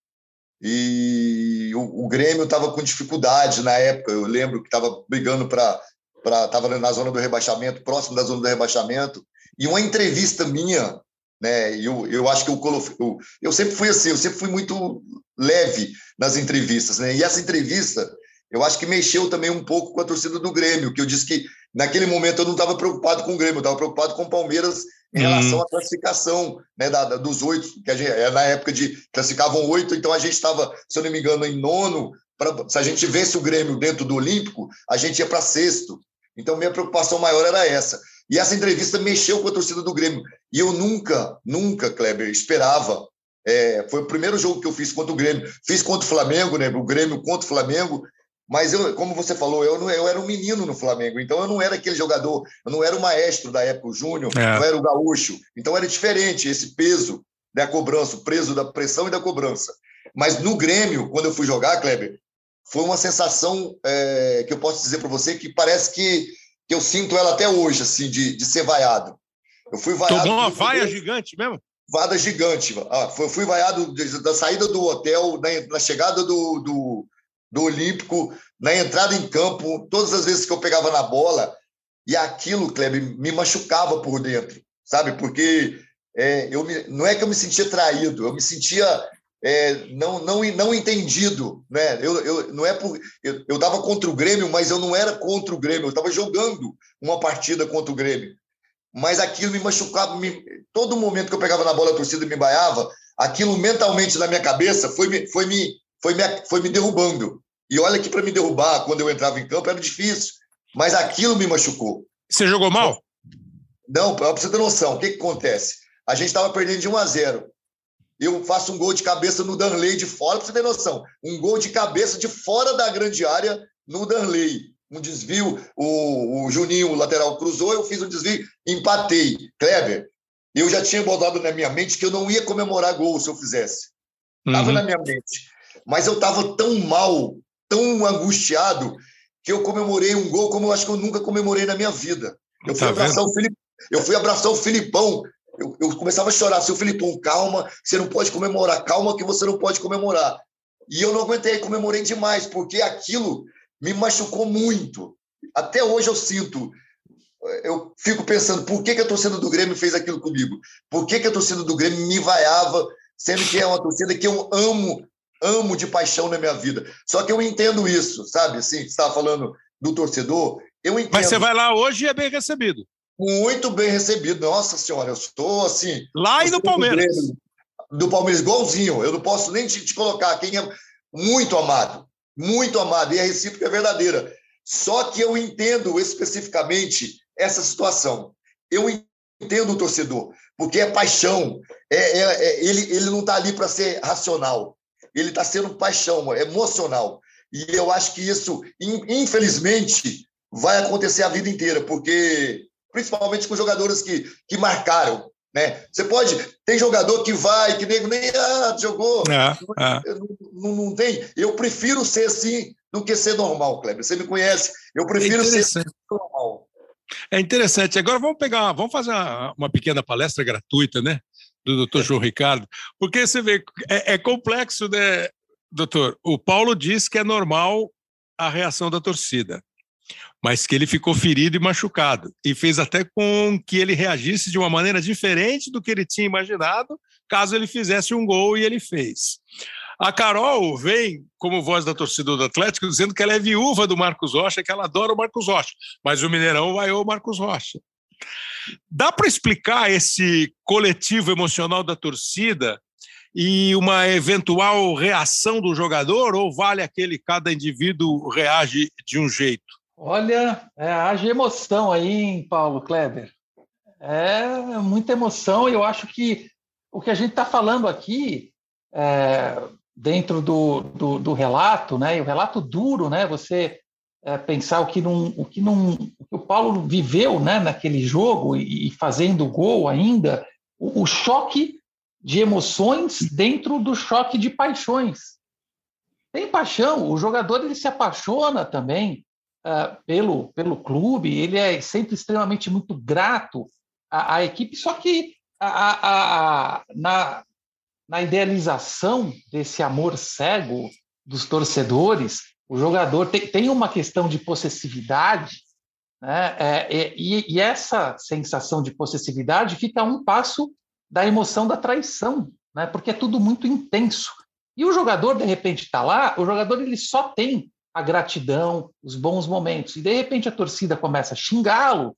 Speaker 3: e o, o Grêmio estava com dificuldade na época. Eu lembro que estava brigando para estava na zona do rebaixamento, próximo da zona do rebaixamento. E uma entrevista minha, né? Eu, eu acho que eu, eu, eu sempre fui assim, eu sempre fui muito leve nas entrevistas, né? E essa entrevista, eu acho que mexeu também um pouco com a torcida do Grêmio, que eu disse que naquele momento eu não estava preocupado com o Grêmio, eu estava preocupado com o Palmeiras em relação hum. à classificação né, da, da, dos oito, que a gente, é na época de classificavam oito, então a gente estava, se eu não me engano, em nono. Pra, se a gente vence o Grêmio dentro do Olímpico, a gente ia para sexto. Então, minha preocupação maior era essa. E essa entrevista mexeu com a torcida do Grêmio. E eu nunca, nunca, Kleber, esperava. É, foi o primeiro jogo que eu fiz contra o Grêmio. Fiz contra o Flamengo, né? O Grêmio contra o Flamengo. Mas eu, como você falou, eu, não, eu era um menino no Flamengo, então eu não era aquele jogador, eu não era o maestro da época, o Júnior, é. não era o gaúcho. Então era diferente esse peso da cobrança, o peso da pressão e da cobrança. Mas no Grêmio, quando eu fui jogar, Kleber, foi uma sensação é, que eu posso dizer para você que parece que, que eu sinto ela até hoje, assim, de, de ser vaiado.
Speaker 1: Eu fui vaiado. Tomou uma vaia gigante mesmo?
Speaker 3: Vada gigante. Ah, fui vaiado da saída do hotel, na, na chegada do, do do Olímpico, na entrada em campo, todas as vezes que eu pegava na bola, e aquilo, Kleber, me machucava por dentro, sabe? Porque é, eu me, não é que eu me sentia traído, eu me sentia é, não, não, não entendido, né? Eu, eu não é por eu, eu dava contra o Grêmio, mas eu não era contra o Grêmio, eu estava jogando uma partida contra o Grêmio. Mas aquilo me machucava, me, todo momento que eu pegava na bola, a torcida me baiava, aquilo mentalmente na minha cabeça foi, foi me foi me, foi me derrubando. E olha que para me derrubar, quando eu entrava em campo, era difícil. Mas aquilo me machucou.
Speaker 1: Você jogou mal?
Speaker 3: Não, para você ter noção, o que, que acontece? A gente estava perdendo de 1 a 0. Eu faço um gol de cabeça no Danley de fora, para você ter noção. Um gol de cabeça de fora da grande área no Danley. Um desvio, o, o Juninho, o lateral, cruzou, eu fiz um desvio, empatei. Kleber, eu já tinha botado na minha mente que eu não ia comemorar gol se eu fizesse. Estava uhum. na minha mente. Mas eu estava tão mal, tão angustiado, que eu comemorei um gol como eu acho que eu nunca comemorei na minha vida. Eu fui, tá abraçar, o Filip, eu fui abraçar o Filipão. Eu, eu começava a chorar. Seu Filipão, calma, você não pode comemorar. Calma que você não pode comemorar. E eu não aguentei, comemorei demais, porque aquilo me machucou muito. Até hoje eu sinto eu fico pensando por que, que a torcida do Grêmio fez aquilo comigo? Por que, que a torcida do Grêmio me vaiava, sendo que é uma torcida que eu amo, amo de paixão na minha vida? Só que eu entendo isso, sabe? Assim, você estava falando do torcedor, eu entendo.
Speaker 1: Mas você vai lá hoje e é bem recebido.
Speaker 3: Muito bem recebido. Nossa Senhora, eu estou assim.
Speaker 1: Lá e no Palmeiras.
Speaker 3: Do, Palmeiras, igualzinho. Eu não posso nem te, te colocar quem é muito amado. Muito amado. E a recíproca é verdadeira. Só que eu entendo especificamente essa situação. Eu entendo o torcedor, porque é paixão. É, é, é ele, ele não está ali para ser racional. Ele está sendo paixão, é emocional. E eu acho que isso, infelizmente, vai acontecer a vida inteira, porque principalmente com jogadores que, que marcaram. Né? Você pode. Tem jogador que vai, que nem, nem ah, jogou. É, é. Não, não, não, tem. Eu prefiro ser assim do que ser normal, Kleber. Você me conhece. Eu prefiro é ser normal.
Speaker 1: É interessante. Agora vamos pegar, vamos fazer uma, uma pequena palestra gratuita, né? Do doutor João Ricardo, porque você vê, é, é complexo, né, doutor? O Paulo diz que é normal a reação da torcida, mas que ele ficou ferido e machucado, e fez até com que ele reagisse de uma maneira diferente do que ele tinha imaginado, caso ele fizesse um gol e ele fez. A Carol vem como voz da torcida do Atlético dizendo que ela é viúva do Marcos Rocha, que ela adora o Marcos Rocha, mas o Mineirão vai o Marcos Rocha. Dá para explicar esse coletivo emocional da torcida e uma eventual reação do jogador ou vale aquele cada indivíduo reage de um jeito?
Speaker 2: Olha, é, emoção aí, hein, Paulo Kleber. É muita emoção e eu acho que o que a gente está falando aqui é, dentro do, do, do, relato, né? E o relato duro, né? Você é, pensar o que não, o que não, o que o Paulo viveu, né? Naquele jogo e, e fazendo gol ainda, o, o, choque de emoções dentro do choque de paixões. Tem paixão, o jogador ele se apaixona também uh, pelo pelo clube, ele é sempre extremamente muito grato à, à equipe, só que a, a, a, na, na idealização desse amor cego dos torcedores, o jogador tem, tem uma questão de possessividade, né? É, e, e, essa sensação de possessividade fica a um passo da emoção da traição, né? porque é tudo muito intenso. E o jogador, de repente, está lá, o jogador ele só tem a gratidão, os bons momentos, e de repente a torcida começa a xingá-lo,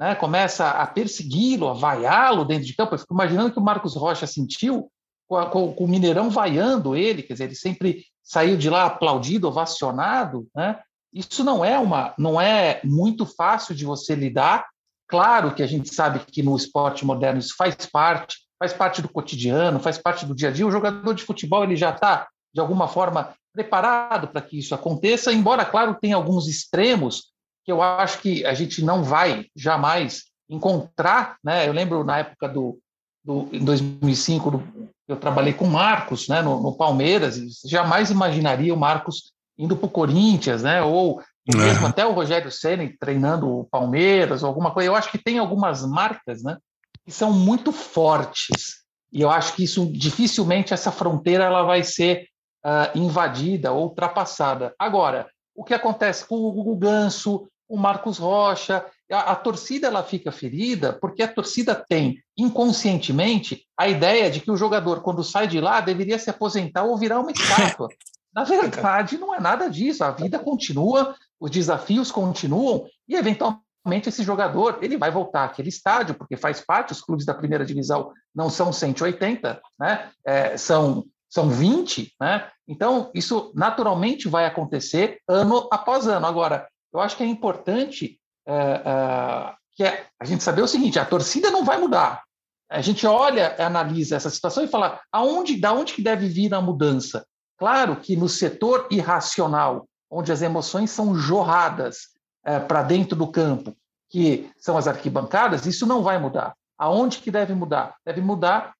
Speaker 2: né? começa a persegui-lo, a vaiá-lo dentro de campo. Eu fico imaginando que o Marcos Rocha sentiu com, a, com, com, o Mineirão vaiando ele, quer dizer, ele sempre saiu de lá aplaudido, ovacionado, né? Isso não é uma, não é muito fácil de você lidar. Claro que a gente sabe que no esporte moderno isso faz parte, faz parte do cotidiano, faz parte do dia a dia. O jogador de futebol ele já está de alguma forma preparado para que isso aconteça, embora claro tenha alguns extremos que eu acho que a gente não vai jamais encontrar, né? Eu lembro na época do, do em 2005 do, eu trabalhei com o Marcos né, no, no Palmeiras, e jamais imaginaria o Marcos indo para o Corinthians, né, ou mesmo até o Rogério Senna treinando o Palmeiras, ou alguma coisa. Eu acho que tem algumas marcas né, que são muito fortes, e eu acho que isso dificilmente essa fronteira ela vai ser uh, invadida ou ultrapassada. Agora, o que acontece com o, o Ganso, o Marcos Rocha, a, a, torcida ela fica ferida porque a torcida tem inconscientemente a ideia de que o jogador, quando sai de lá, deveria se aposentar ou virar uma estátua. Na verdade, não é nada disso. A vida continua, os desafios continuam e, eventualmente, esse jogador ele vai voltar àquele estádio, porque faz parte, os clubes da primeira divisão não são 180, né? É, são, são 20, né? Então, isso naturalmente vai acontecer ano após ano. Agora, eu acho que é importante é, é, que é a gente saber o seguinte: a torcida não vai mudar. A gente olha, analisa essa situação e fala aonde, da onde que deve vir a mudança? Claro que no setor irracional, onde as emoções são jorradas é, para dentro do campo, que são as arquibancadas, isso não vai mudar. Aonde que deve mudar? Deve mudar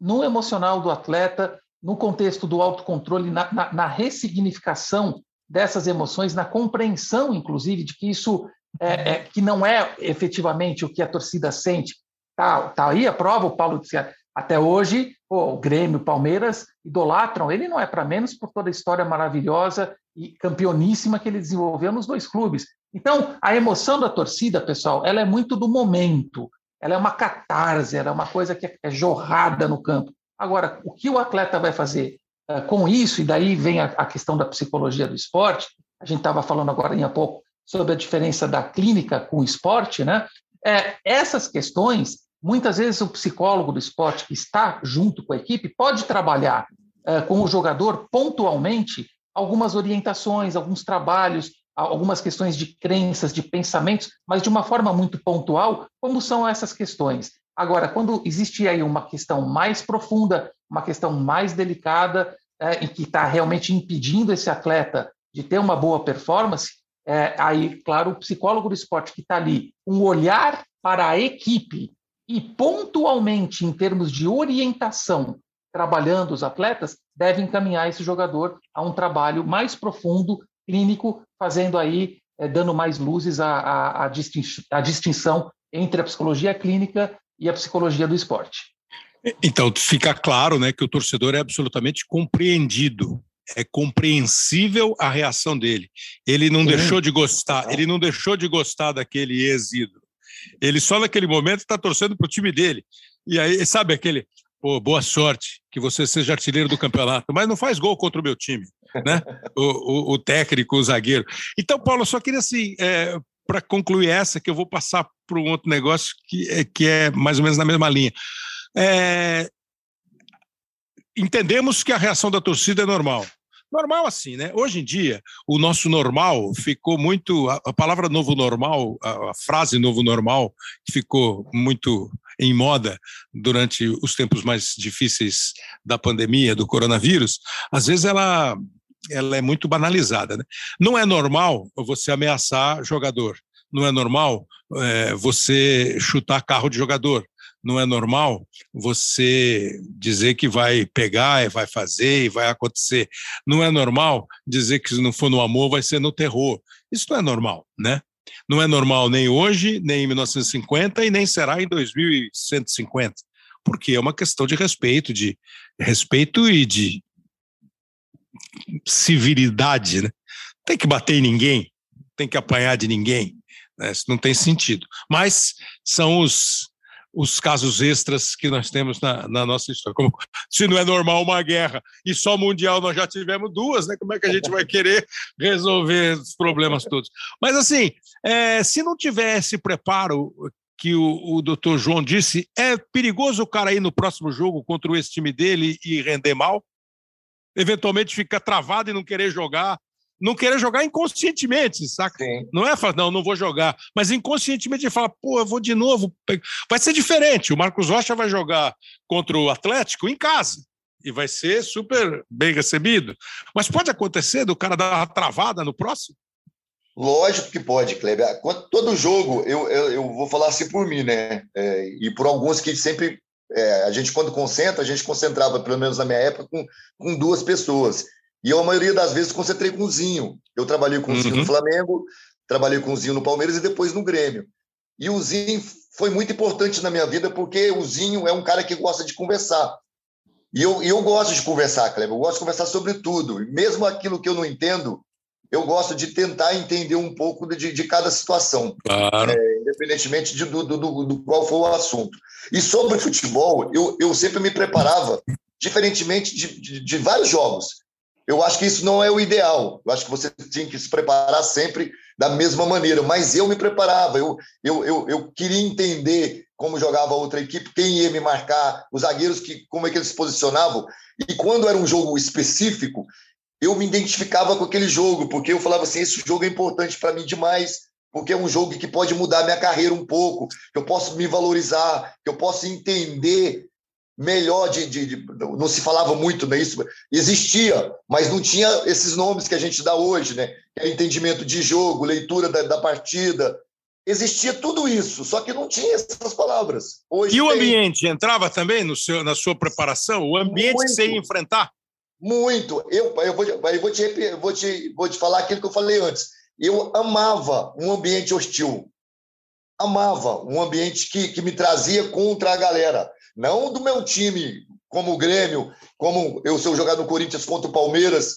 Speaker 2: no emocional do atleta, no contexto do autocontrole, na, na, na ressignificação dessas emoções, na compreensão, inclusive, de que isso é, é, que não é efetivamente o que a torcida sente. Tá, tá aí a prova, o Paulo disse, até hoje, pô, o Grêmio, o Palmeiras idolatram. Ele não é para menos por toda a história maravilhosa e campeoníssima que ele desenvolveu nos dois clubes. Então, a emoção da torcida, pessoal, ela é muito do momento. Ela é uma catarse, ela é uma coisa que é jorrada no campo. Agora, o que o atleta vai fazer uh, com isso, e daí vem a, a, questão da psicologia do esporte, a gente estava falando agora há pouco sobre a diferença da clínica com o esporte, né? É, essas questões, muitas vezes o psicólogo do esporte que está junto com a equipe pode trabalhar uh, com o jogador pontualmente algumas orientações, alguns trabalhos, algumas questões de crenças, de pensamentos, mas de uma forma muito pontual, como são essas questões. Agora, quando existe aí uma questão mais profunda, uma questão mais delicada, é, e que está realmente impedindo esse atleta de ter uma boa performance, é, aí, claro, o psicólogo do esporte que está ali, um olhar para a equipe e pontualmente, em termos de orientação, trabalhando os atletas, deve encaminhar esse jogador a um trabalho mais profundo, clínico, fazendo aí, é, dando mais luzes à, à, à, distinção entre a psicologia clínica e a psicologia do esporte.
Speaker 1: Então, fica claro né, que o torcedor é absolutamente compreendido. É compreensível a reação dele. Ele não Sim. deixou de gostar, ele não deixou de gostar daquele ex-ídolo. Ele só naquele momento está torcendo para o time dele. E aí, sabe aquele, pô, boa sorte, que você seja artilheiro do campeonato, mas não faz gol contra o meu time, né? o, o, o técnico, o zagueiro. Então, Paulo, eu só queria assim, é, para concluir essa, que eu vou passar para um outro negócio que é, que é mais ou menos na mesma linha. É, entendemos que a reação da torcida é normal. Normal assim, né? Hoje em dia, o nosso normal ficou muito. A, palavra novo normal, a, a, frase novo normal, ficou muito em moda durante os tempos mais difíceis da pandemia, do coronavírus. Às vezes ela, ela é muito banalizada. Né? Não é normal você ameaçar jogador. Não é normal é, você chutar carro de jogador não é normal você dizer que vai pegar, vai fazer e vai acontecer. Não é normal dizer que se não for no amor, vai ser no terror. Isso não é normal, né? Não é normal nem hoje, nem em 1950 e nem será em 2150, porque é uma questão de respeito, de respeito e de civilidade, né? Tem que bater em ninguém, tem que apanhar de ninguém, né? isso não tem sentido. Mas são os os casos extras que nós temos na, na, nossa história. Como se não é normal uma guerra e só mundial nós já tivemos duas, né? Como é que a gente vai querer resolver os problemas todos? Mas assim, é, se não tivesse preparo que o, o doutor João disse, é perigoso o cara ir no próximo jogo contra esse time dele e render mal? Eventualmente fica travado e não querer jogar, não querer jogar inconscientemente, saca? Sim. Não é falar, não, não vou jogar, mas inconscientemente ele fala, pô, eu vou de novo. Vai ser diferente. O Marcos Rocha vai jogar contra o Atlético em casa e vai ser super bem recebido. Mas pode acontecer do cara dar uma travada no próximo?
Speaker 3: Lógico que pode, Kleber. Todo jogo, eu, eu, eu vou falar assim por mim, né? É, e por alguns que sempre. É, a gente, quando concentra, a gente concentrava, pelo menos na minha época, com, com duas pessoas. E eu, a maioria das vezes, concentrei com o Zinho. Eu trabalhei com o Zinho no uhum. Flamengo, trabalhei com o Zinho no Palmeiras e depois no Grêmio. E o Zinho foi muito importante na minha vida porque o Zinho é um cara que gosta de conversar. E eu, eu gosto de conversar, Kleber. Eu gosto de conversar sobre tudo. Mesmo aquilo que eu não entendo, eu gosto de tentar entender um pouco de, de cada situação, claro. é, independentemente de, do, do, do, qual for o assunto. E sobre futebol, eu, eu sempre me preparava, diferentemente de, de, de vários jogos. Eu acho que isso não é o ideal. Eu acho que você tinha que se preparar sempre da mesma maneira. Mas eu me preparava, eu, eu, eu, eu queria entender como jogava a outra equipe, quem ia me marcar, os zagueiros, que, como é que eles se posicionavam. E quando era um jogo específico, eu me identificava com aquele jogo, porque eu falava assim: esse jogo é importante para mim demais, porque é um jogo que pode mudar minha carreira um pouco, que eu posso me valorizar, que eu posso entender melhor de, de, de, não se falava muito né isso existia mas não tinha esses nomes que a gente dá hoje né é entendimento de jogo leitura da, da partida existia tudo isso, só que não tinha essas palavras.
Speaker 1: Hoje e o ambiente entrava também no seu, na sua preparação? O ambiente muito, que você ia enfrentar?
Speaker 3: Muito. Eu, eu, vou, eu vou, te, vou, te, vou te falar aquilo que eu falei antes. Eu amava um ambiente hostil. Amava um ambiente que, que me trazia contra a galera. Não do meu time, como o Grêmio, como eu sou jogar no Corinthians contra o Palmeiras.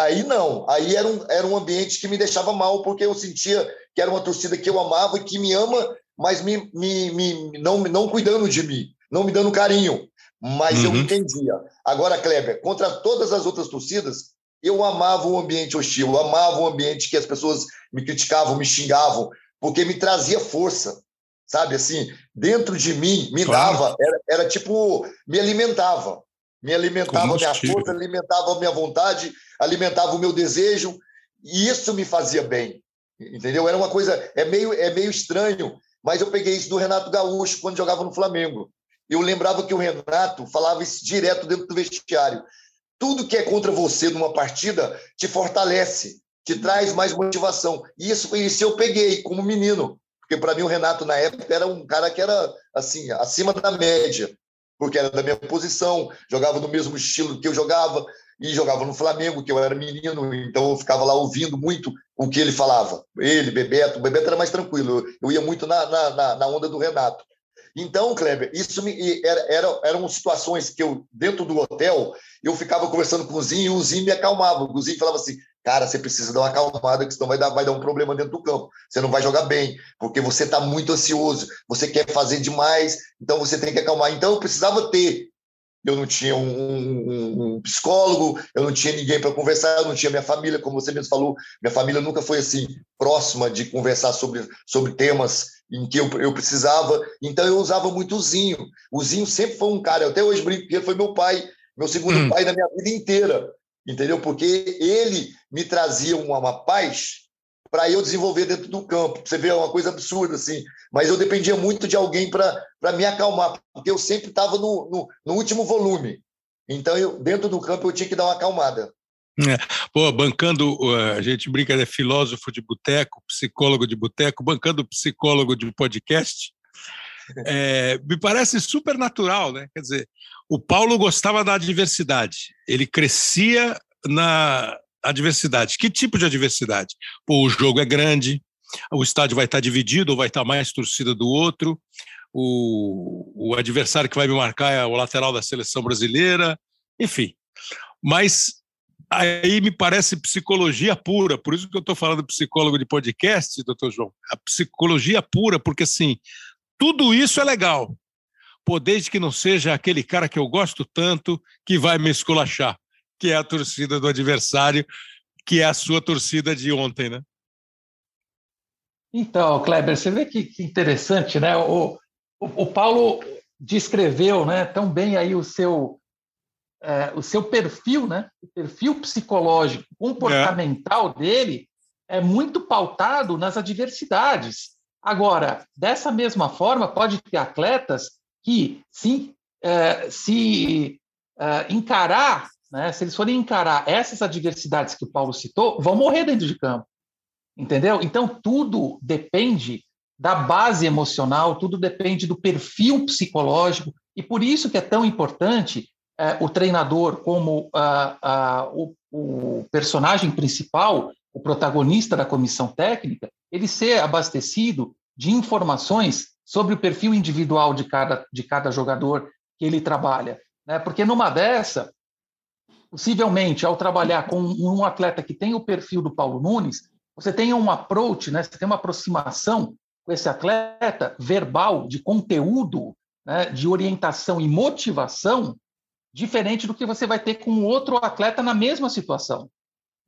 Speaker 3: Aí não. Aí era um, era um ambiente que me deixava mal, porque eu sentia que era uma torcida que eu amava e que me ama, mas me, me, me, não, não cuidando de mim, não me dando carinho. Mas uhum. eu entendia. Agora, Kleber, contra todas as outras torcidas, eu amava o ambiente hostil, eu amava o ambiente que as pessoas me criticavam, me xingavam, porque me trazia força, sabe? Assim, dentro de mim, me claro. dava, era, era tipo, me alimentava. Me alimentava minha força, alimentava a minha vontade, alimentava o meu desejo, e isso me fazia bem. Entendeu? Era uma coisa, é meio, é meio estranho, mas eu peguei isso do Renato Gaúcho quando jogava no Flamengo. Eu lembrava que o Renato falava isso direto dentro do vestiário. Tudo que é contra você numa partida te fortalece, te traz mais motivação. E isso, isso eu peguei como menino, porque para mim o Renato na época era um cara que era assim acima da média, porque era da minha posição, jogava no mesmo estilo que eu jogava e jogava no Flamengo, que eu era menino, então eu ficava lá ouvindo muito o que ele falava. Ele, Bebeto, o Bebeto era mais tranquilo, eu ia muito na, na, na onda do Renato. Então, Kleber, isso me, era, era, eram situações que eu, dentro do hotel, eu ficava conversando com o Zinho e o Zinho me acalmava. O Zinho falava assim: cara, você precisa dar uma acalmada, que senão vai dar, vai dar um problema dentro do campo. Você não vai jogar bem, porque você está muito ansioso, você quer fazer demais, então você tem que acalmar. Então, eu precisava ter eu não tinha um, um, um psicólogo, eu não tinha ninguém para conversar, eu não tinha minha família, como você mesmo falou, minha família nunca foi assim próxima de conversar sobre, sobre temas em que eu, eu precisava, então eu usava muito o Zinho. O Zinho sempre foi um cara, eu até hoje brinco ele foi meu pai, meu segundo hum. pai da minha vida inteira, entendeu? Porque ele me trazia uma, uma paz para eu desenvolver dentro do campo. Você vê, é uma coisa absurda, assim. Mas eu dependia muito de alguém para me acalmar, porque eu sempre estava no, no, no, último volume. Então, eu, dentro do campo, eu tinha que dar uma acalmada.
Speaker 1: É. Pô, bancando, a gente brinca, é filósofo de boteco, psicólogo de boteco, bancando psicólogo de podcast. É, me parece super natural, né? Quer dizer, o Paulo gostava da diversidade, ele crescia na, adversidade. Que tipo de adversidade? Pô, o jogo é grande, o estádio vai estar dividido ou vai estar mais torcida do outro, o, o adversário que vai me marcar é o lateral da seleção brasileira, enfim. Mas aí me parece psicologia pura, por isso que eu estou falando psicólogo de podcast, doutor João. A psicologia pura, porque assim, tudo isso é legal. Pô, desde que não seja aquele cara que eu gosto tanto que vai me esculachar que é a torcida do adversário, que é a sua torcida de ontem, né?
Speaker 2: Então, Kleber, você vê que, que interessante, né? O, o, o, Paulo descreveu, né, tão bem aí o seu é, o seu perfil, né? O perfil psicológico, comportamental é. dele é muito pautado nas adversidades. Agora, dessa mesma forma, pode ter atletas que sim, é, se é, encarar né, se eles forem encarar essas adversidades que o Paulo citou, vão morrer dentro de campo. Entendeu? Então, tudo depende da base emocional, tudo depende do perfil psicológico, e por isso que é tão importante é, o treinador como o, o personagem principal, o protagonista da comissão técnica, ele ser abastecido de informações sobre o perfil individual de cada, de cada jogador que ele trabalha. Né? Porque numa dessa, possivelmente, ao trabalhar com um atleta que tem o perfil do Paulo Nunes, você tem um approach, né? você tem uma aproximação com esse atleta verbal, de conteúdo, né? de orientação e motivação, diferente do que você vai ter com outro atleta na mesma situação.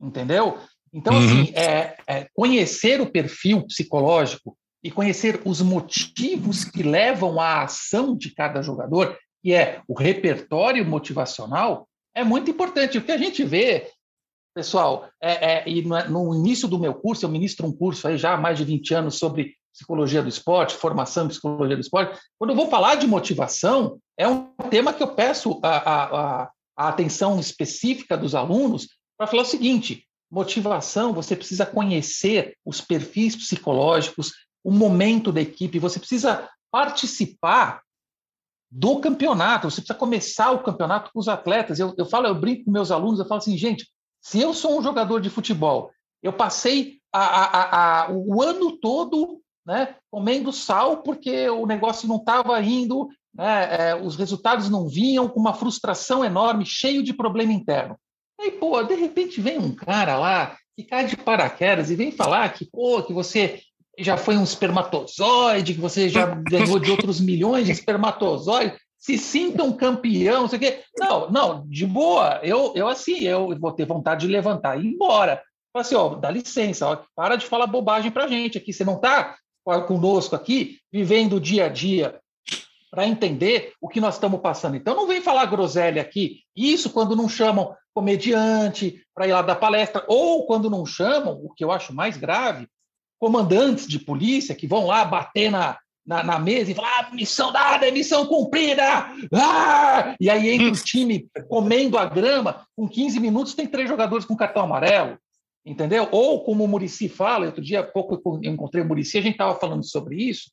Speaker 2: Entendeu? Então, uhum. assim, é, é conhecer o perfil psicológico e conhecer os motivos que levam à ação de cada jogador, que é o repertório motivacional, é muito importante. O que a gente vê, pessoal, é, é, e no início do meu curso, eu ministro um curso aí já há mais de 20 anos sobre psicologia do esporte, formação em psicologia do esporte. Quando eu vou falar de motivação, é um tema que eu peço a, a, a atenção específica dos alunos para falar o seguinte: motivação, você precisa conhecer os perfis psicológicos o momento da equipe, você precisa participar do campeonato, você precisa começar o campeonato com os atletas. Eu, eu falo, eu brinco com meus alunos, eu falo assim, gente, se eu sou um jogador de futebol, eu passei a, a, a, o ano todo né, comendo sal porque o negócio não estava indo, né, é, os resultados não vinham, com uma frustração enorme, cheio de problema interno. Aí, pô, de repente vem um cara lá que cai de paraquedas e vem falar que, pô, que você já foi um espermatozoide, que você já ganhou de outros milhões de espermatozoides, se sinta um campeão, não sei o quê. Não, não, de boa. Eu, eu assim, eu vou ter vontade de levantar e ir embora. Fala assim, ó, dá licença, ó, para de falar bobagem para gente aqui. Você não está conosco aqui, vivendo o dia a dia, para entender o que nós estamos passando. Então, não vem falar groselha aqui. Isso quando não chamam comediante para ir lá dar palestra, ou quando não chamam, o que eu acho mais grave, comandantes de polícia que vão lá bater na, na, na mesa e falar: ah, missão dada, é missão cumprida! Ah! E aí entra o time comendo a grama, com 15 minutos tem três jogadores com cartão amarelo. Entendeu? Ou como o Murici fala, outro dia, pouco eu encontrei o Murici, a gente estava falando sobre isso.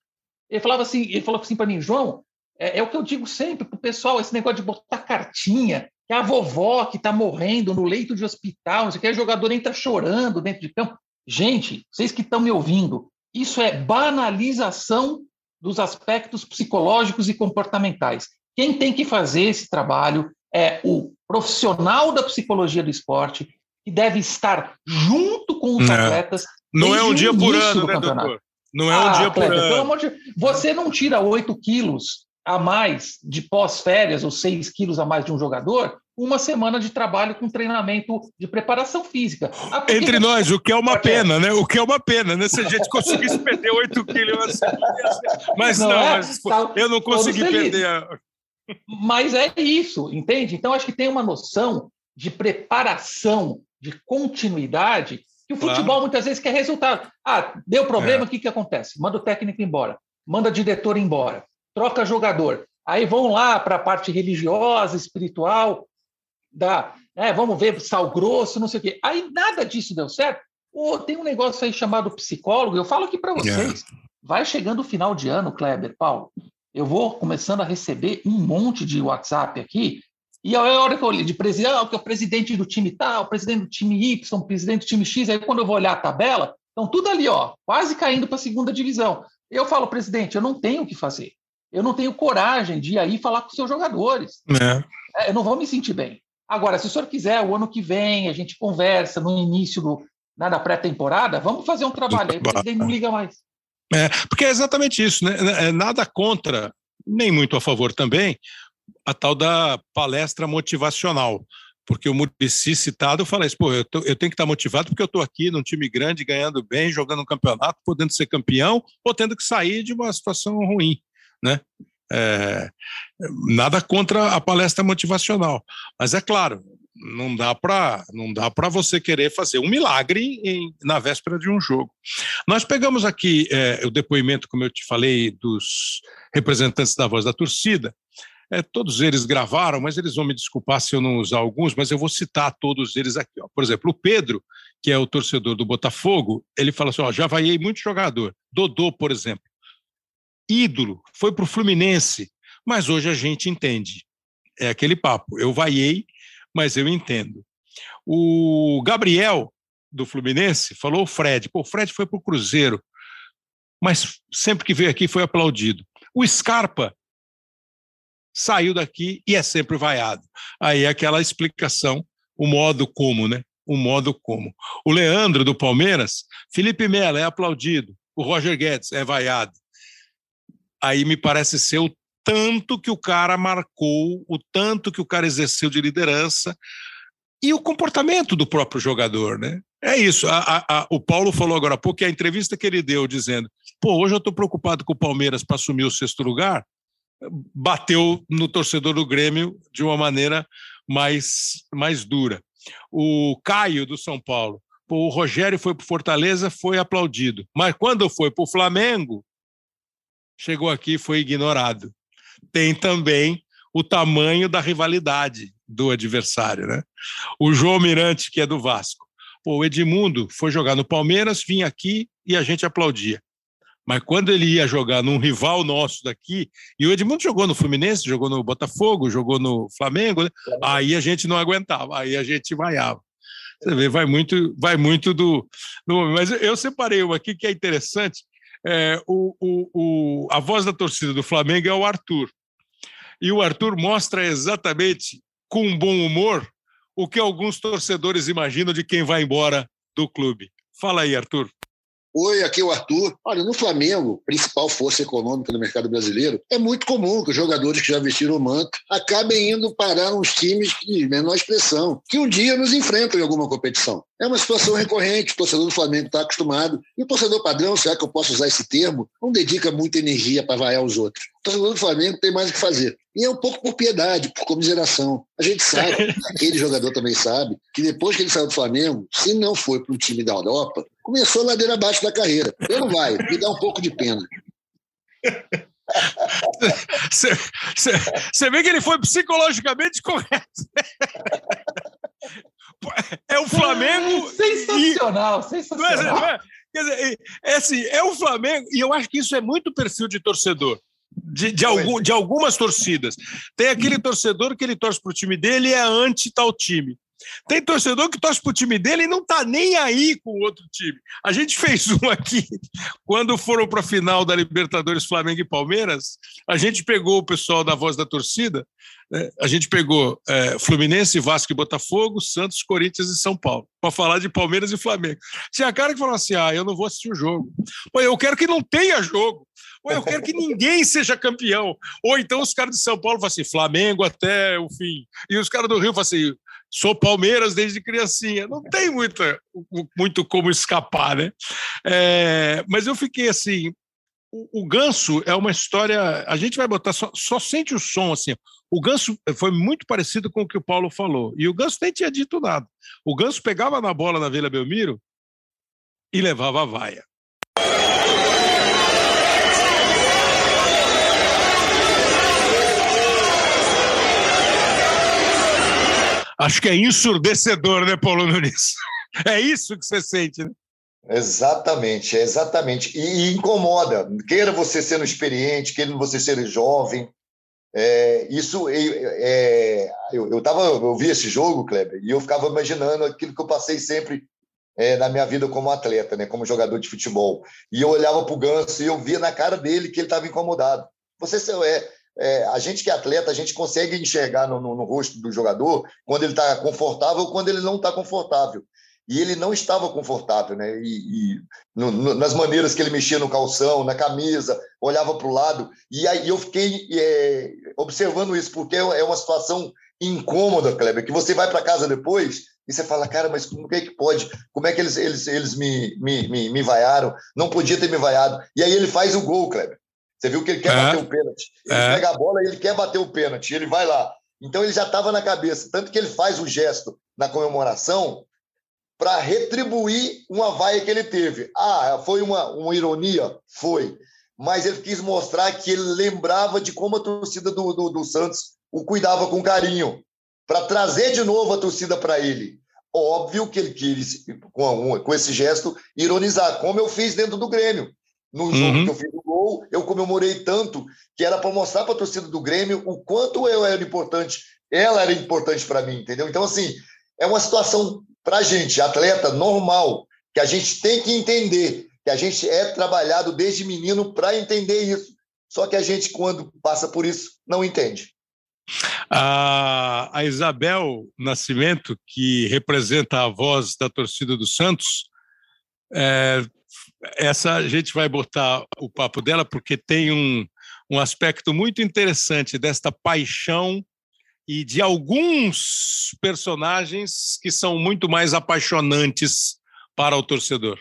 Speaker 2: Ele falava assim, ele falou assim para mim, João, é, é, o que eu digo sempre para o pessoal, esse negócio de botar cartinha, que a vovó que está morrendo no leito de hospital, não sei o que, o jogador entra chorando dentro de campo. Gente, vocês que estão me ouvindo, isso é banalização dos aspectos psicológicos e comportamentais. Quem tem que fazer esse trabalho é o profissional da psicologia do esporte, que deve estar junto com os não. atletas.
Speaker 1: Não é um dia por ano, né, doutor? Não é um ah, dia atleta, por ano. De...
Speaker 2: Você não tira 8 quilos a mais de pós-férias ou 6 quilos a mais de um jogador uma semana de trabalho com treinamento de preparação física.
Speaker 1: Ah, Entre nós, o que é uma pena, né? O que é uma pena, né? Se a gente conseguisse perder 8 quilos, mas não, não é? mas, tá, eu não consegui perder.
Speaker 2: Mas é isso, entende? Então, acho que tem uma noção de preparação, de continuidade, que o futebol claro. muitas vezes quer resultado. Ah, deu problema, é. o que, que acontece? Manda o técnico embora, manda o diretor embora, troca jogador. Aí vão lá para a parte religiosa, espiritual, dá, é, vamos ver sal grosso, não sei o quê. Aí nada disso deu certo. Oh, tem um negócio aí chamado psicólogo, eu falo aqui para vocês. Vai chegando o final de ano, Kleber, Paulo. Eu vou começando a receber um monte de WhatsApp aqui, e a hora que eu olhei de presidente, ah, que é o presidente do time tal, o presidente do time Y, o presidente do time X, aí quando eu vou olhar a tabela, estão tudo ali, ó, quase caindo para a segunda divisão. Eu falo, presidente, eu não tenho o que fazer. Eu não tenho coragem de ir aí falar com os seus jogadores. É. É, eu não vou me sentir bem. Agora, se o senhor quiser, o ano que vem, a gente conversa no início do, né, da pré-temporada, vamos fazer um trabalho aí, presidente não liga mais.
Speaker 1: É, porque é exatamente isso, né? É nada contra, nem muito a favor também, a tal da palestra motivacional. Porque o Murici citado fala isso, pô, eu, tô, eu tenho que estar motivado porque eu estou aqui num time grande, ganhando bem, jogando um campeonato, podendo ser campeão, ou tendo que sair de uma situação ruim, né? É, nada contra a palestra motivacional, mas é claro, não dá para não dá para você querer fazer um milagre em, na véspera de um jogo. Nós pegamos aqui é, o depoimento, como eu te falei, dos representantes da voz da torcida. É, todos eles gravaram, mas eles vão me desculpar se eu não usar alguns, mas eu vou citar todos eles aqui. Ó. Por exemplo, o Pedro, que é o torcedor do Botafogo, ele fala assim: ó, já vaiei muito jogador. Dodô, por exemplo ídolo, foi para o Fluminense, mas hoje a gente entende. É aquele papo. Eu vaiei, mas eu entendo. O Gabriel, do Fluminense, falou o Fred. Pô, o Fred foi para o Cruzeiro, mas sempre que veio aqui foi aplaudido. O Scarpa saiu daqui e é sempre vaiado. Aí é aquela explicação, o modo como, né? O modo como. O Leandro, do Palmeiras, Felipe Melo é aplaudido. O Roger Guedes é vaiado aí me parece ser o tanto que o cara marcou, o tanto que o cara exerceu de liderança e o comportamento do próprio jogador, né? É isso. A, a, a, o Paulo falou agora há pouco que a entrevista que ele deu dizendo: pô, hoje eu estou preocupado com o Palmeiras para assumir o sexto lugar, bateu no torcedor do Grêmio de uma maneira mais, mais dura. O Caio do São Paulo, pô, o Rogério foi para Fortaleza, foi aplaudido, mas quando foi para o Flamengo, chegou aqui e foi ignorado. Tem também o tamanho da rivalidade do adversário, né? O João Mirante, que é do Vasco. Pô, o Edmundo foi jogar no Palmeiras, vinha aqui e a gente aplaudia. Mas quando ele ia jogar num rival nosso daqui, e o Edmundo jogou no Fluminense, jogou no Botafogo, jogou no Flamengo, né? aí a gente não aguentava, aí a gente vaiava. Você vê, vai muito, vai muito do, do. Mas eu separei uma aqui que é interessante. É, o, o, o, a voz da torcida do Flamengo é o Arthur. E o Arthur mostra exatamente, com bom humor, o que alguns torcedores imaginam de quem vai embora do clube. Fala aí, Arthur.
Speaker 5: Oi, aqui é o Arthur. Olha, no Flamengo, principal força econômica do mercado brasileiro, é muito comum que os jogadores que já vestiram o manto acabem indo parar uns times de menor expressão, que um dia nos enfrentam em alguma competição. É uma situação recorrente, o torcedor do Flamengo está acostumado. E o torcedor padrão, será que eu posso usar esse termo? Não dedica muita energia para vaiar os outros. O torcedor do Flamengo tem mais o que fazer. E é um pouco por piedade, por comiseração. A gente sabe, aquele jogador também sabe, que depois que ele saiu do Flamengo, se não foi para um time da Europa, começou a ladeira abaixo da carreira. Ele não vai, me dá um pouco de pena.
Speaker 1: Você vê que ele foi psicologicamente correto. É o Flamengo.
Speaker 2: Sensacional, e... sensacional.
Speaker 1: É, quer dizer, é, assim, é o Flamengo, e eu acho que isso é muito perfil de torcedor. De, de, algum, de algumas torcidas. Tem aquele torcedor que ele torce para o time dele e é anti tal time. Tem torcedor que torce pro time dele e não tá nem aí com o outro time. A gente fez um aqui, quando foram para a final da Libertadores Flamengo e Palmeiras, a gente pegou o pessoal da voz da torcida, né? a gente pegou é, Fluminense, Vasco e Botafogo, Santos, Corinthians e São Paulo, para falar de Palmeiras e Flamengo. Tinha cara que falou assim: ah, eu não vou assistir o jogo. Pô, eu quero que não tenha jogo. Ou eu quero que ninguém seja campeão. Ou então os caras de São Paulo falam assim, Flamengo até o fim. E os caras do Rio falam assim, sou Palmeiras desde criancinha. Não tem muito, muito como escapar, né? É, mas eu fiquei assim. O, o, Ganso é uma história. A gente vai botar só, só sente o som assim. O Ganso foi muito parecido com o que o Paulo falou. E o Ganso nem tinha dito nada. O Ganso pegava na bola na Vila Belmiro e levava a vaia. Acho que é ensurdecedor, né, Paulo Nunes? É isso que você sente, né?
Speaker 3: Exatamente, é exatamente. E, e, incomoda. Queira você sendo experiente, queira você ser jovem. É, isso, é, eu, eu, tava, eu vi esse jogo, Kleber, e eu ficava imaginando aquilo que eu passei sempre é, na minha vida como atleta, né, como jogador de futebol. E eu olhava para o Ganso e eu via na cara dele que ele estava incomodado. Você é, é, a gente que é atleta, a gente consegue enxergar no, no, no rosto do jogador quando ele está confortável ou quando ele não está confortável. E ele não estava confortável, né? E, e no, nas maneiras que ele mexia no calção, na camisa, olhava para o lado. E aí eu fiquei é, observando isso, porque é, é uma situação incômoda, Kleber, que você vai para casa depois e você fala, cara, mas como é que pode? Como é que eles, eles, eles me, me, me, me vaiaram? Não podia ter me vaiado. E aí ele faz o gol, Kleber. Você viu que ele quer é. bater o pênalti. Ele é. pega a bola e ele quer bater o pênalti. Ele vai lá. Então ele já estava na cabeça. Tanto que ele faz o gesto na comemoração para retribuir uma vaia que ele teve. Ah, foi uma, uma ironia? Foi. Mas ele quis mostrar que ele lembrava de como a torcida do, do, do Santos o cuidava com carinho, para trazer de novo a torcida para ele. Óbvio que ele quis, com, com esse gesto, ironizar, como eu fiz dentro do Grêmio. No jogo uhum. que eu fiz o gol, eu comemorei tanto que era para mostrar para a torcida do Grêmio o quanto eu era importante, ela era importante para mim, entendeu? Então, assim, é uma situação para a gente, atleta normal, que a gente tem que entender, que a gente é trabalhado desde menino para entender isso. Só que a gente, quando passa por isso, não entende.
Speaker 1: A, a Isabel Nascimento, que representa a voz da torcida do Santos, é, essa a gente vai botar o papo dela porque tem um, um aspecto muito interessante desta paixão e de alguns personagens que são muito mais apaixonantes para o torcedor.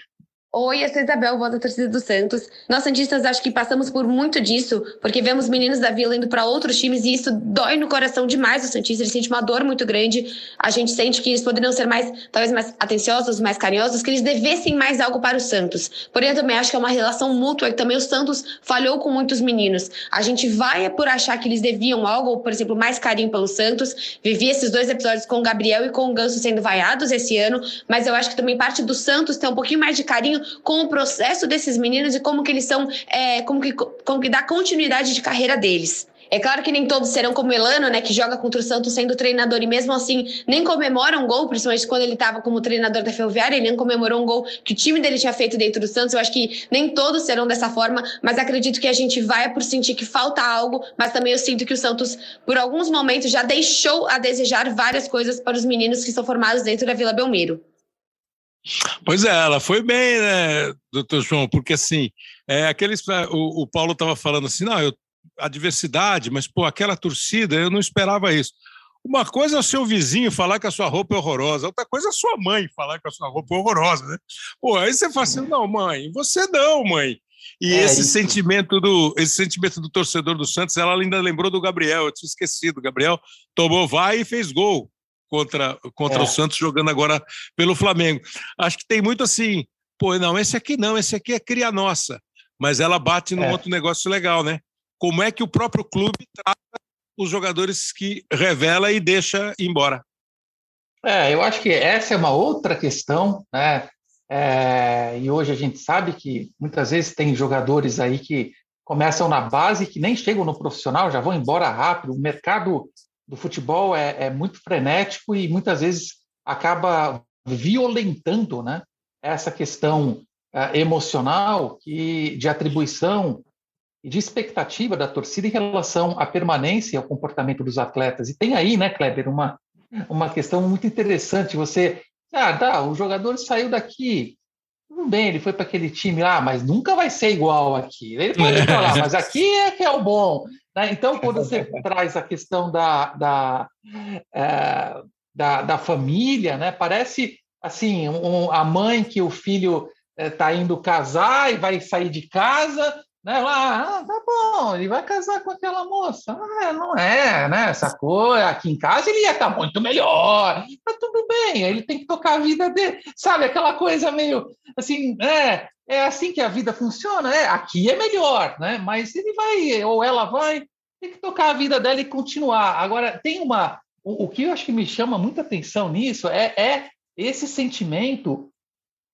Speaker 6: Oi, eu sou Isabel, voz da torcida do Santos. Nós Santistas acho que passamos por muito disso, porque vemos meninos da Vila indo para outros times e isso dói no coração demais do Santista. Ele sente uma dor muito grande. A gente sente que eles poderiam ser mais, talvez mais atenciosos, mais carinhosos, que eles devessem mais algo para o Santos. Porém, eu também acho que é uma relação mútua e também o Santos falhou com muitos meninos. A gente vai por achar que eles deviam algo, por exemplo, mais carinho pelo Santos. Vivi esses dois episódios com o Gabriel e com o Ganso sendo vaiados esse ano, mas eu acho que também parte do Santos ter um pouquinho mais de carinho com o processo desses meninos e como que eles são, é, como, que, como que dá continuidade de carreira deles. É claro que nem todos serão como Elano, né, que joga contra o Santos sendo treinador e mesmo assim nem comemora um gol, principalmente quando ele estava como treinador da Ferroviária, ele nem comemorou um gol que o time dele tinha feito dentro do Santos. Eu acho que nem todos serão dessa forma, mas acredito que a gente vai por sentir que falta algo, mas também eu sinto que o Santos, por alguns momentos, já deixou a desejar várias coisas para os meninos que são formados dentro da Vila Belmiro.
Speaker 1: Pois é, ela foi bem, né, doutor João? Porque assim, é, aqueles, o, o Paulo estava falando assim, não, eu a diversidade, mas, pô, aquela torcida, eu não esperava isso. Uma coisa é o seu vizinho falar que a sua roupa é horrorosa, outra coisa é a sua mãe falar que a sua roupa é horrorosa, né? Pô, aí você fala assim, não, mãe, você não, mãe. E é esse isso. sentimento do esse sentimento do torcedor do Santos, ela ainda lembrou do Gabriel, eu tinha esquecido. O Gabriel tomou vai e fez gol contra, contra é. o Santos, jogando agora pelo Flamengo. Acho que tem muito assim, pô, não, esse aqui não, esse aqui é cria nossa. Mas ela bate num é. outro negócio legal, né? como é que o próprio clube trata os jogadores que revela e deixa embora.
Speaker 2: É, eu acho que essa é uma outra questão, né? É, e hoje a gente sabe que muitas vezes tem jogadores aí que começam na base que nem chegam no profissional, já vão embora rápido. O mercado do futebol é, é muito frenético e muitas vezes acaba violentando, né? Essa questão é, emocional que de atribuição e de expectativa da torcida em relação à permanência e ao comportamento dos atletas. E tem aí, né, Kleber, uma, uma questão muito interessante. Você, ah, tá, o jogador saiu daqui, tudo bem, ele foi para aquele time lá, mas nunca vai ser igual aqui. Ele pode falar, mas aqui é que é o bom. Né? Então, quando você traz a questão da, da, é, da, da, família, né, parece assim, um, a mãe que o filho está é, indo casar e vai sair de casa né? Lá, ah, tá bom, ele vai casar com aquela moça. Ah, não é, né? Essa coisa, aqui em casa ele ia estar tá muito melhor. Tá tudo bem, ele tem que tocar a vida dele. Sabe, aquela coisa meio assim, é, é assim que a vida funciona, é, aqui é melhor, né? Mas ele vai, ou ela vai, tem que tocar a vida dela e continuar. Agora, tem uma. O, o que eu acho que me chama muita atenção nisso é, é esse sentimento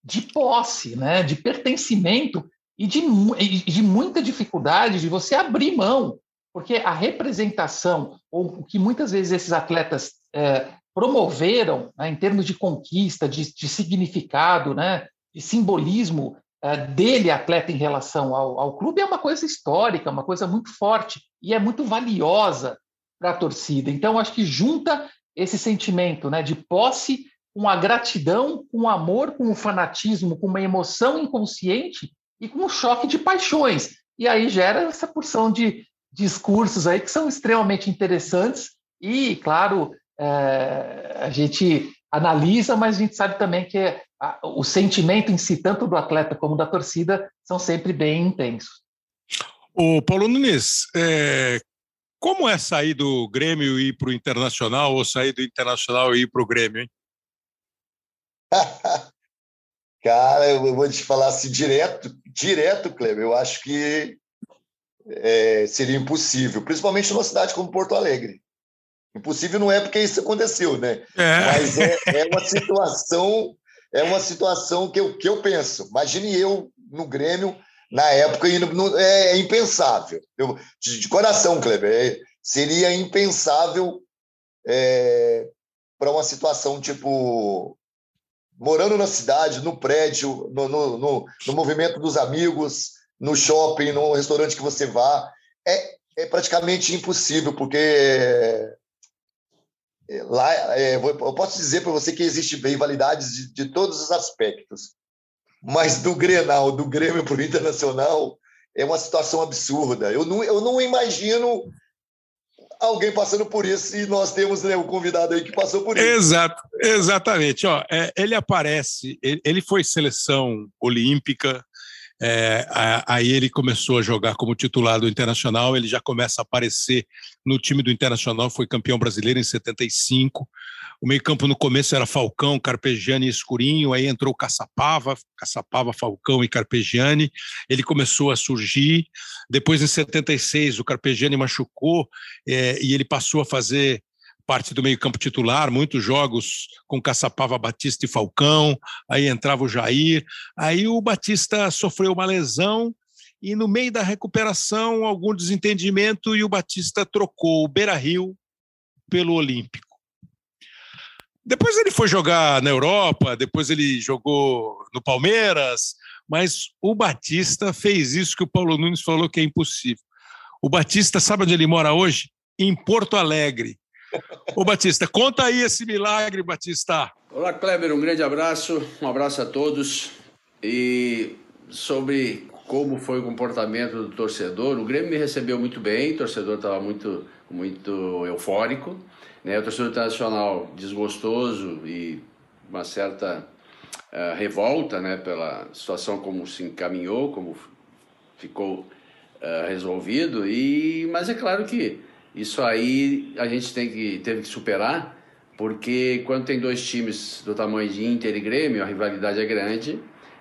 Speaker 2: de posse, né? De pertencimento e de, de muita dificuldade de você abrir mão, porque a representação, ou o que muitas vezes esses atletas é, promoveram né, em termos de conquista, de, de significado, né, de simbolismo é, dele, atleta, em relação ao, ao clube, é uma coisa histórica, uma coisa muito forte e é muito valiosa para a torcida. Então, acho que junta esse sentimento né, de posse com a gratidão, com o amor, com o fanatismo, com uma emoção inconsciente e com um choque de paixões. E aí gera essa porção de discursos aí que são extremamente interessantes e, claro, é, a gente analisa, mas a gente sabe também que a, o sentimento em si, tanto do atleta como da torcida, são sempre bem intensos.
Speaker 1: O Paulo Nunes, é, como é sair do Grêmio e ir para o Internacional ou sair do Internacional e ir para o Grêmio, hein?
Speaker 3: Cara, eu vou te falar assim direto, direto, Kleber. Eu acho que é, seria impossível, principalmente numa cidade como Porto Alegre. Impossível não é porque isso aconteceu, né? É. Mas é, é, uma situação, é uma situação que eu, que eu penso. Imagine eu no Grêmio na época indo no, é, é, impensável. Eu, de, de, coração, Kleber, é, seria impensável é, para uma situação tipo morando na cidade, no prédio, no, no, no, no, movimento dos amigos, no shopping, no restaurante que você vá, é, é praticamente impossível, porque é, lá é, eu posso dizer para você que existe rivalidades de, de todos os aspectos, mas do Grenal, do Grêmio para o Internacional, é uma situação absurda. Eu não, eu não imagino alguém passando por isso e nós temos né, o convidado aí que passou por isso.
Speaker 1: Exato, exatamente. Ó, é, ele aparece, ele, ele, foi seleção olímpica, é, aí ele começou a jogar como titular do Internacional, ele já começa a aparecer no time do Internacional, foi campeão brasileiro em 75. O meio-campo no começo era Falcão, Carpegiani e Escurinho, aí entrou Caçapava, Caçapava, Falcão e Carpegiani. Ele começou a surgir. Depois, em 76, o Carpegiani machucou é, e ele passou a fazer parte do meio-campo titular, muitos jogos com Caçapava, Batista e Falcão, aí entrava o Jair. Aí o Batista sofreu uma lesão e no meio da recuperação, algum desentendimento e o Batista trocou o Beira Rio pelo Olímpico. Depois ele foi jogar na Europa, depois ele jogou no Palmeiras, mas o Batista fez isso que o Paulo Nunes falou que é impossível. O Batista, sabe onde ele mora hoje? Em Porto Alegre. Ô Batista, conta aí esse milagre, Batista.
Speaker 7: Olá, Kleber, um grande abraço, um abraço a todos. E sobre como foi o comportamento do torcedor, o Grêmio me recebeu muito bem, o torcedor estava muito, muito eufórico. Né? O torcedor internacional desgostoso e uma certa uh, revolta né? pela situação como se encaminhou, como ficou uh, resolvido. E, mas é claro que isso aí a gente tem que, teve que superar, porque quando tem dois times do tamanho de Inter e Grêmio, a rivalidade é grande.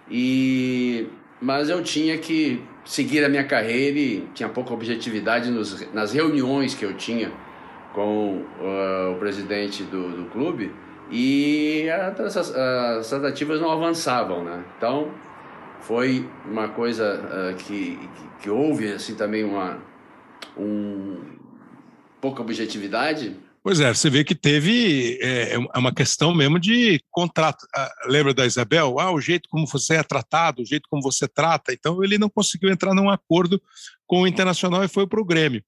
Speaker 7: E mas eu tinha que seguir a minha carreira e tinha pouca objetividade nos, nas reuniões que eu tinha com uh, o presidente do, do clube e as, as, tratativas não avançavam, né? Então foi uma coisa uh, que, que, houve assim também uma um, pouca objetividade
Speaker 1: Pois é, você vê que teve é, é uma questão mesmo de contrato. Ah, lembra da Isabel? Ah, o jeito como você é tratado, o jeito como você trata. Então ele não conseguiu entrar num acordo com o Internacional e foi para o Grêmio.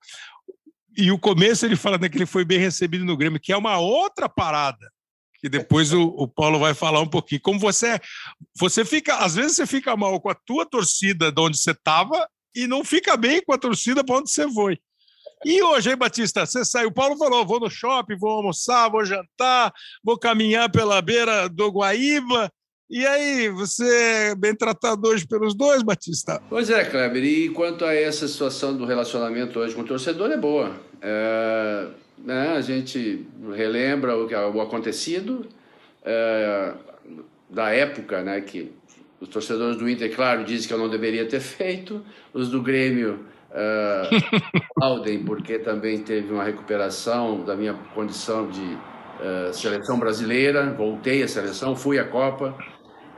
Speaker 1: E o começo ele fala né, que ele foi bem recebido no Grêmio, que é uma outra parada. Que depois o, o Paulo vai falar um pouquinho. Como você é, você fica, às vezes você fica mal com a tua torcida de onde você estava e não fica bem com a torcida para onde você foi. E hoje, hein, Batista? Você saiu. O Paulo falou: vou no shopping, vou almoçar, vou jantar, vou caminhar pela beira do Guaíba. E aí, você é bem tratado hoje pelos dois, Batista?
Speaker 7: Pois é, Kleber. E quanto a essa situação do relacionamento hoje com o torcedor, é boa. É, né, a gente relembra o, que, o acontecido é, da época, né, que os torcedores do Inter, claro, dizem que eu não deveria ter feito, os do Grêmio uh, Alden, porque também teve uma recuperação da minha condição de uh, seleção brasileira, voltei à seleção, fui à Copa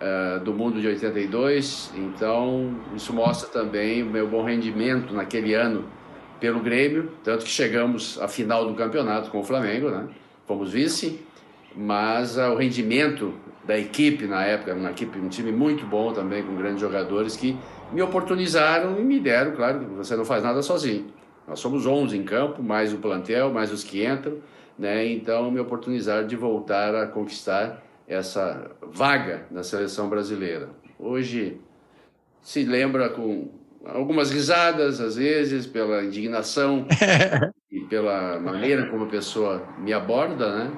Speaker 7: uh, do Mundo de 82, então isso mostra também o meu bom rendimento naquele ano pelo Grêmio, tanto que chegamos à final do campeonato com o Flamengo, né? fomos vice, mas uh, o rendimento da equipe na época, uma equipe, um time muito bom também, com grandes jogadores que me oportunizaram e me deram, claro, você não faz nada sozinho. Nós somos 11 em campo, mais o plantel, mais os que entram, né? Então me oportunizaram de voltar a conquistar essa vaga na seleção brasileira. Hoje se lembra com algumas risadas às vezes pela indignação e pela maneira como a pessoa me aborda, né?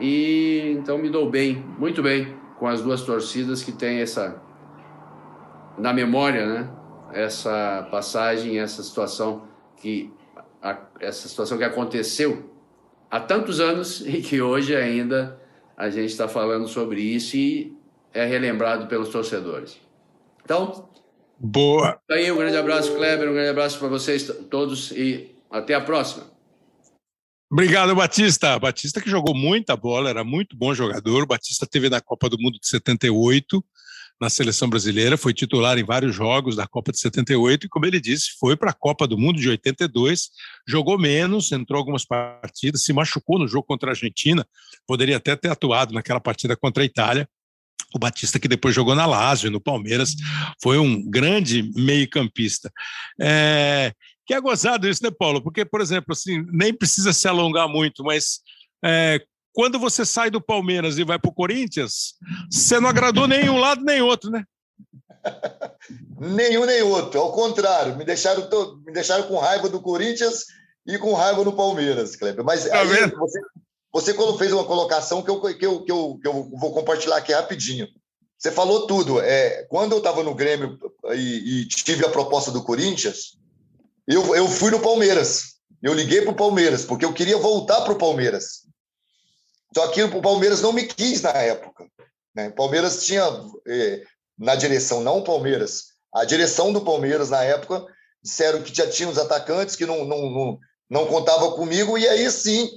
Speaker 7: E então me dou bem, muito bem com as duas torcidas que têm essa na memória, né? Essa passagem, essa situação que a, essa situação que aconteceu há tantos anos e que hoje ainda a gente está falando sobre isso e é relembrado pelos torcedores. Então,
Speaker 1: boa.
Speaker 7: Aí um grande abraço, Kleber, um grande abraço para vocês todos e até a próxima.
Speaker 1: Obrigado, Batista. Batista que jogou muita bola, era muito bom jogador. Batista teve na Copa do Mundo de 78, na seleção brasileira, foi titular em vários jogos da Copa de 78 e, como ele disse, foi para a Copa do Mundo de 82, jogou menos, entrou algumas partidas, se machucou no jogo contra a Argentina, poderia até ter atuado naquela partida contra a Itália. O Batista, que depois jogou na Lazio, no Palmeiras, foi um grande meio-campista. É, que é gozado isso, né, Paulo? Porque, por exemplo, assim, nem precisa se alongar muito, mas é, quando você sai do Palmeiras e vai para o Corinthians, você não agradou nenhum lado nem outro, né?
Speaker 3: nenhum nem outro, ao contrário, me deixaram, todo, me deixaram com raiva do Corinthians e com raiva do Palmeiras, Kleber. Mas tá aí, você, você fez uma colocação que eu, que, eu, que, eu, que eu vou compartilhar aqui rapidinho. Você falou tudo. É, quando eu estava no Grêmio e, e, tive a proposta do Corinthians, eu, eu fui no Palmeiras. Eu liguei para o Palmeiras, porque eu queria voltar para o Palmeiras. Só que o Palmeiras não me quis na época. Né? O Palmeiras tinha, eh, na direção, não o Palmeiras, a direção do Palmeiras na época disseram que já tinha os atacantes que não, não, não, não contava comigo, e aí sim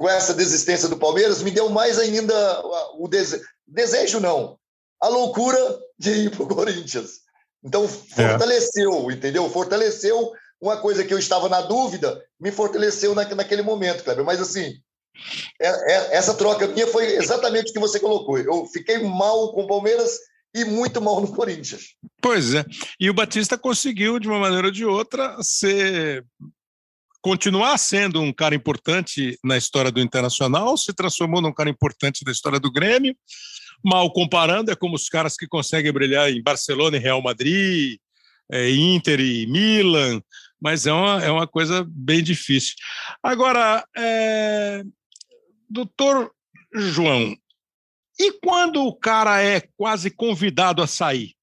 Speaker 3: com essa desistência do Palmeiras, me deu mais ainda o dese... desejo, não, a loucura de ir para o Corinthians. Então, é. fortaleceu, é. entendeu? Fortaleceu uma coisa que eu estava na dúvida, me fortaleceu na, naquele momento, Kleber. Mas, assim, é, é, essa troca minha foi exatamente o que você colocou. Eu fiquei mal com o Palmeiras e muito mal no Corinthians.
Speaker 1: Pois é. E o Batista conseguiu, de uma maneira ou de outra, ser continuar sendo um cara importante na história do Internacional, se transformou num cara importante na história do Grêmio. Mal comparando, é como os caras que conseguem brilhar em Barcelona e Real Madrid, é, Inter e Milan, mas é uma, é uma coisa bem difícil. Agora, é, doutor João, e quando o cara é quase convidado a sair?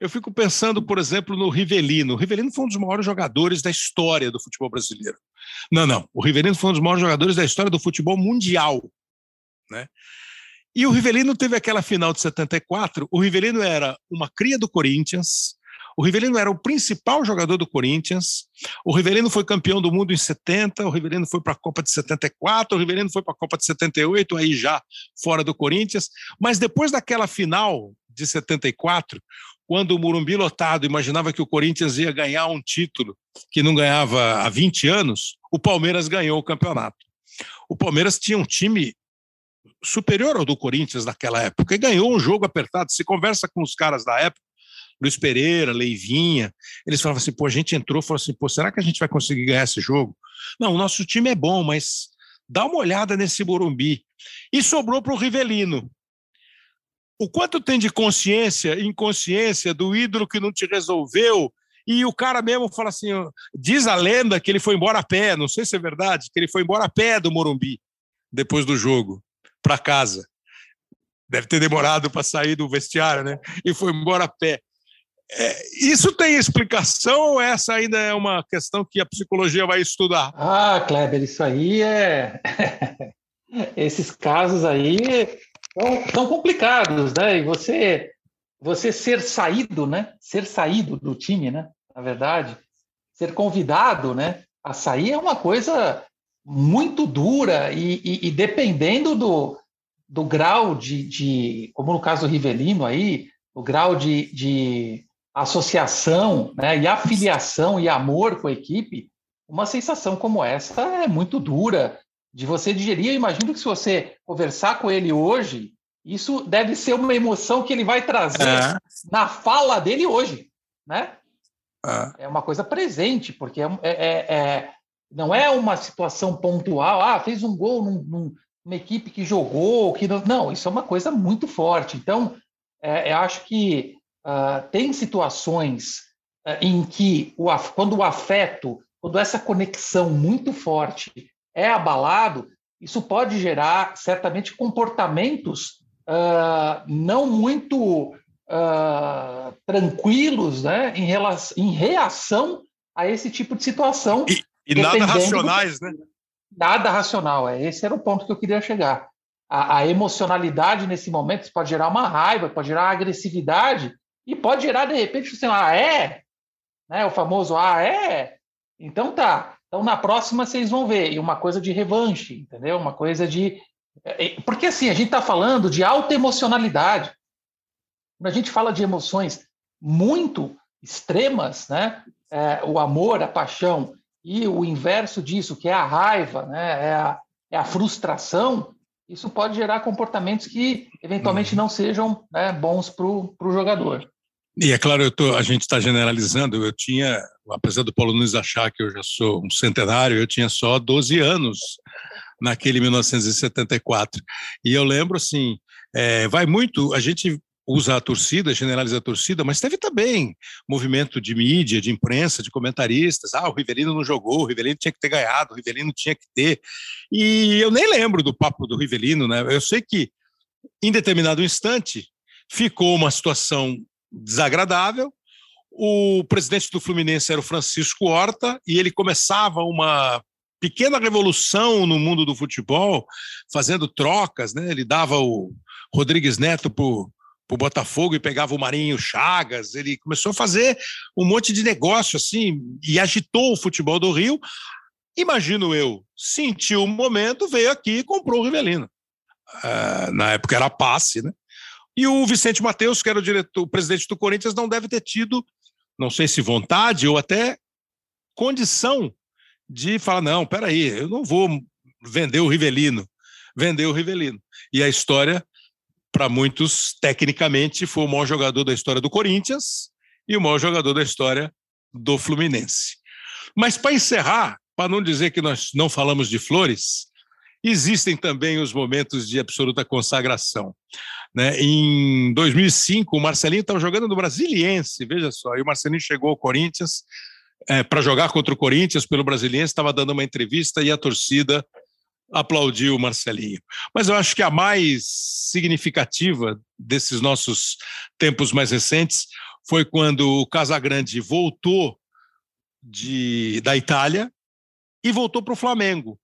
Speaker 1: Eu fico pensando, por exemplo, no Rivelino. O Rivelino foi um dos maiores jogadores da história do futebol brasileiro. Não, não. O Rivelino foi um dos maiores jogadores da história do futebol mundial. Né? E o Rivelino teve aquela final de 74. O Rivelino era uma cria do Corinthians. O Rivelino era o principal jogador do Corinthians. O Rivelino foi campeão do mundo em 70. O Rivelino foi para a Copa de 74. O Rivelino foi para a Copa de 78, aí já fora do Corinthians. Mas depois daquela final de 74, quando o Murumbi lotado imaginava que o Corinthians ia ganhar um título que não ganhava há 20 anos, o Palmeiras ganhou o campeonato. O Palmeiras tinha um time superior ao do Corinthians naquela época e ganhou um jogo apertado. Se conversa com os caras da época, Luiz Pereira, Leivinha, eles falavam assim: pô, a gente entrou, falou assim: pô, será que a gente vai conseguir ganhar esse jogo? Não, o nosso time é bom, mas dá uma olhada nesse Morumbi. E sobrou para o Rivelino o quanto tem de consciência inconsciência do ídolo que não te resolveu e o cara mesmo fala assim, diz a lenda que ele foi embora a pé, não sei se é verdade, que ele foi embora a pé do Morumbi depois do jogo para casa. Deve ter demorado para sair do vestiário, né? E foi embora a pé. É, isso tem explicação ou essa ainda é uma questão que a psicologia vai estudar?
Speaker 2: Ah, Kleber, isso aí é. Esses casos aí são, são complicados, né? E você, você ser saído, né? Ser saído do time, né? Na verdade, ser convidado, né? A sair é uma coisa muito dura e, e, e dependendo do, do grau de, de, como no caso do Rivelino aí, o grau de, de associação, né? E afiliação e amor com a equipe, uma sensação como essa é muito dura de você digerir. Eu imagino que se você conversar com ele hoje, isso deve ser uma emoção que ele vai trazer é. na fala dele hoje, né? É. é uma coisa presente, porque é, é, é, é, não é uma situação pontual. Ah, fez um gol num, num, numa equipe que jogou, que não, não, isso é uma coisa muito forte. Então, é, eu acho que uh, tem situações uh, em que o, quando o afeto, quando essa conexão muito forte é abalado, isso pode gerar certamente comportamentos uh, não muito tranquilos né, em, relação, em reação a esse tipo de situação.
Speaker 1: E, e nada racionais, do... né?
Speaker 2: Nada racional, é. esse era o ponto que eu queria chegar. A, a emocionalidade nesse momento pode gerar uma raiva, pode gerar agressividade e pode gerar, de repente, assim, ah, é? Né, o famoso, ah, é? Então tá. Então, na próxima, vocês vão ver. E uma coisa de revanche, entendeu? Uma coisa de. É, é, porque, assim, a gente está falando de alta emocionalidade. Quando a gente fala de emoções muito extremas, né? É, o amor, a paixão, e o inverso disso, que é a raiva, né? é, a, é a frustração, isso pode gerar comportamentos que, eventualmente, uhum. não sejam né, bons para o jogador.
Speaker 1: E é claro, tô, a gente está generalizando. Eu tinha, apesar do Paulo Nunes achar que eu já sou um centenário, eu tinha só 12 anos naquele 1974. E eu lembro assim, é, vai muito, a gente usa a torcida, generaliza a torcida, mas teve também movimento de mídia, de imprensa, de comentaristas. Ah, o Rivelino não jogou, o Rivelino tinha que ter ganhado, o Rivelino tinha que ter. E eu nem lembro do papo do Rivelino, né? Eu sei que em determinado instante ficou uma situação desagradável. O presidente do Fluminense era o Francisco Horta e ele começava uma pequena revolução no mundo do futebol, fazendo trocas, né? Ele dava o Rodrigues Neto para o Botafogo e pegava o Marinho Chagas. Ele começou a fazer um monte de negócio assim e agitou o futebol do Rio imagino eu, sentiu o momento, veio aqui e comprou o Rivelino. Uh, na época era passe, né? E o Vicente Mateus, que era o, diretor, o presidente do Corinthians, não deve ter tido, não sei se vontade ou até condição de falar: não, peraí, eu não vou vender o Rivelino, vender o Rivelino. E a história, para muitos, tecnicamente, foi o maior jogador da história do Corinthians e o maior jogador da história do Fluminense. Mas para encerrar, para não dizer que nós não falamos de flores, existem também os momentos de absoluta consagração. Né? Em 2005, o Marcelinho estava jogando no Brasiliense, veja só, e o Marcelinho chegou ao Corinthians é, para jogar contra o Corinthians pelo Brasiliense, estava dando uma entrevista e a torcida aplaudiu o Marcelinho. Mas eu acho que a mais significativa desses nossos tempos mais recentes foi quando o Casagrande voltou de, da Itália e voltou para o Flamengo.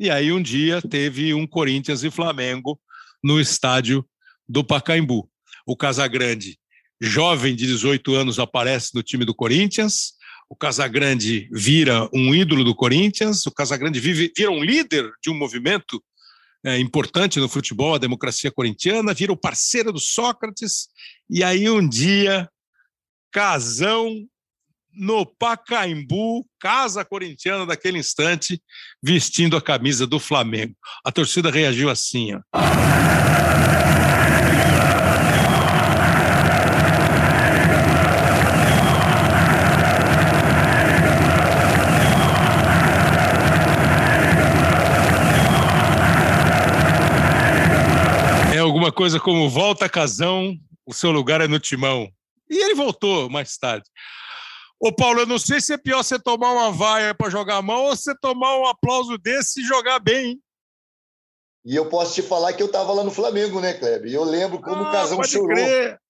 Speaker 1: E aí um dia teve um Corinthians e Flamengo no estádio do Pacaembu. O Casagrande, jovem de 18 anos, aparece no time do Corinthians. O Casagrande vira um ídolo do Corinthians. O Casagrande vive, vira um líder de um movimento é, importante no futebol, a democracia corintiana. Vira o parceiro do Sócrates. E aí um dia, Casão no Pacaembu, casa corintiana daquele instante, vestindo a camisa do Flamengo. A torcida reagiu assim, ó. É alguma coisa como volta casão, o seu lugar é no timão. E ele voltou mais tarde. Ô, Paulo, eu não sei se é pior você tomar uma vaia para jogar a mão ou você tomar um aplauso desse e jogar bem. Hein?
Speaker 3: E eu posso te falar que eu estava lá no Flamengo, né, Kleber? E eu lembro como ah, o Casão chorou. Crer.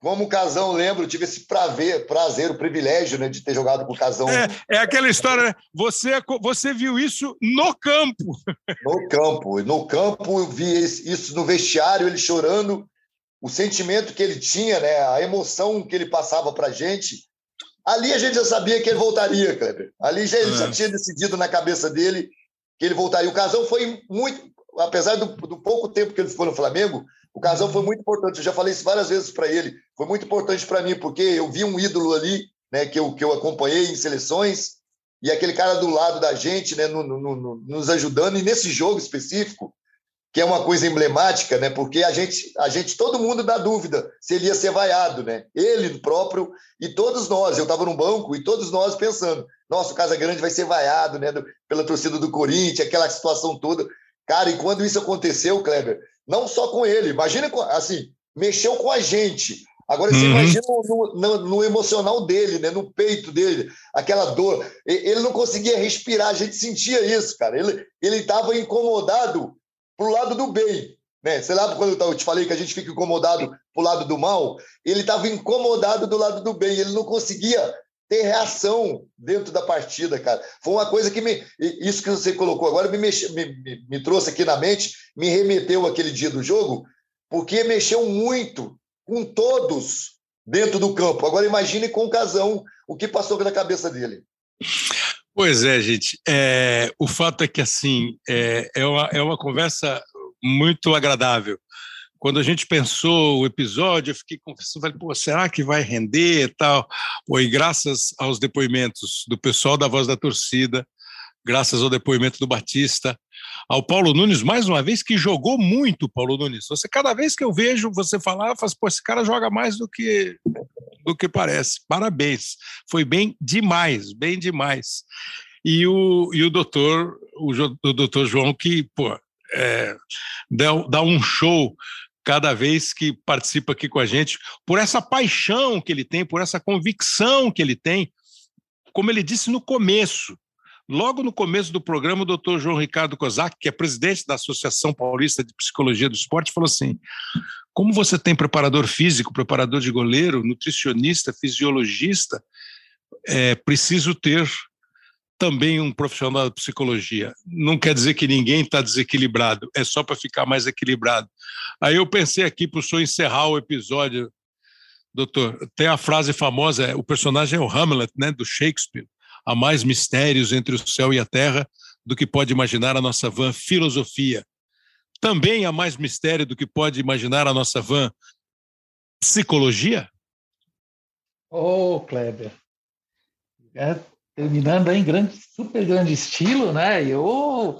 Speaker 3: Como o Casão, lembro, tive esse prazer, prazer, o privilégio né, de ter jogado com o Casão.
Speaker 1: É, é aquela história, né? você, você viu isso no campo.
Speaker 3: No campo. No campo, eu vi isso no vestiário, ele chorando, o sentimento que ele tinha, né, a emoção que ele passava para gente Ali a gente já sabia que ele voltaria, Kleber. Ali já, ele é. já tinha decidido na cabeça dele que ele voltaria. O Casão foi muito, apesar do, do, pouco tempo que ele ficou no Flamengo, o Casão foi muito importante. Eu já falei isso várias vezes para ele. Foi muito importante para mim, porque eu vi um ídolo ali, né, que eu, que eu acompanhei em seleções, e aquele cara do lado da gente, né, no, no, no, nos ajudando. E nesse jogo específico, que é uma coisa emblemática, né? Porque a gente, a gente, todo mundo dá dúvida se ele ia ser vaiado, né? Ele próprio e todos nós. Eu estava no banco e todos nós pensando: nossa, o Casa Grande vai ser vaiado, né? pela torcida do Corinthians, aquela situação toda. Cara, e quando isso aconteceu, Kleber, não só com ele, imagina assim, mexeu com a gente. Agora você uhum. imagina no, no, no, emocional dele, né? no peito dele, aquela dor. Ele não conseguia respirar, a gente sentia isso, cara. Ele estava incomodado para o lado do bem. Né? Sei lá, quando eu te falei que a gente fica incomodado para o lado do mal, ele estava incomodado do lado do bem, ele não conseguia ter reação dentro da partida, cara. Foi uma coisa que me. Isso que você colocou agora me, mexe, me, me, me trouxe aqui na mente, me remeteu aquele dia do jogo, porque mexeu muito com todos dentro do campo. Agora imagine com o Casão o que passou na cabeça dele.
Speaker 1: Pois é, gente. É, o fato é que assim é, é, uma, é uma conversa muito agradável. Quando a gente pensou o episódio, eu fiquei confessando, falei, pô, será que vai render e tal? E graças aos depoimentos do pessoal da Voz da Torcida, graças ao depoimento do Batista, ao Paulo Nunes, mais uma vez, que jogou muito, Paulo Nunes. Você, cada vez que eu vejo você falar, falo, pô, esse cara joga mais do que do que parece. Parabéns. Foi bem demais, bem demais. E o, e o doutor, o, o doutor João, que, pô, é, dá, dá um show cada vez que participa aqui com a gente, por essa paixão que ele tem, por essa convicção que ele tem, como ele disse no começo, logo no começo do programa, o doutor João Ricardo Kozak, que é presidente da Associação Paulista de Psicologia do Esporte, falou assim: como você tem preparador físico, preparador de goleiro, nutricionista, fisiologista, é preciso ter também um profissional de psicologia. Não quer dizer que ninguém está desequilibrado, é só para ficar mais equilibrado. Aí eu pensei aqui para o senhor encerrar o episódio, doutor. Tem a frase famosa, o personagem é o Hamlet, né, do Shakespeare. há mais mistérios entre o céu e a terra do que pode imaginar a nossa van filosofia. Também há mais mistério do que pode imaginar a nossa van psicologia?
Speaker 2: Oh, Kleber. É, terminando em grande, super grande estilo, né? Eu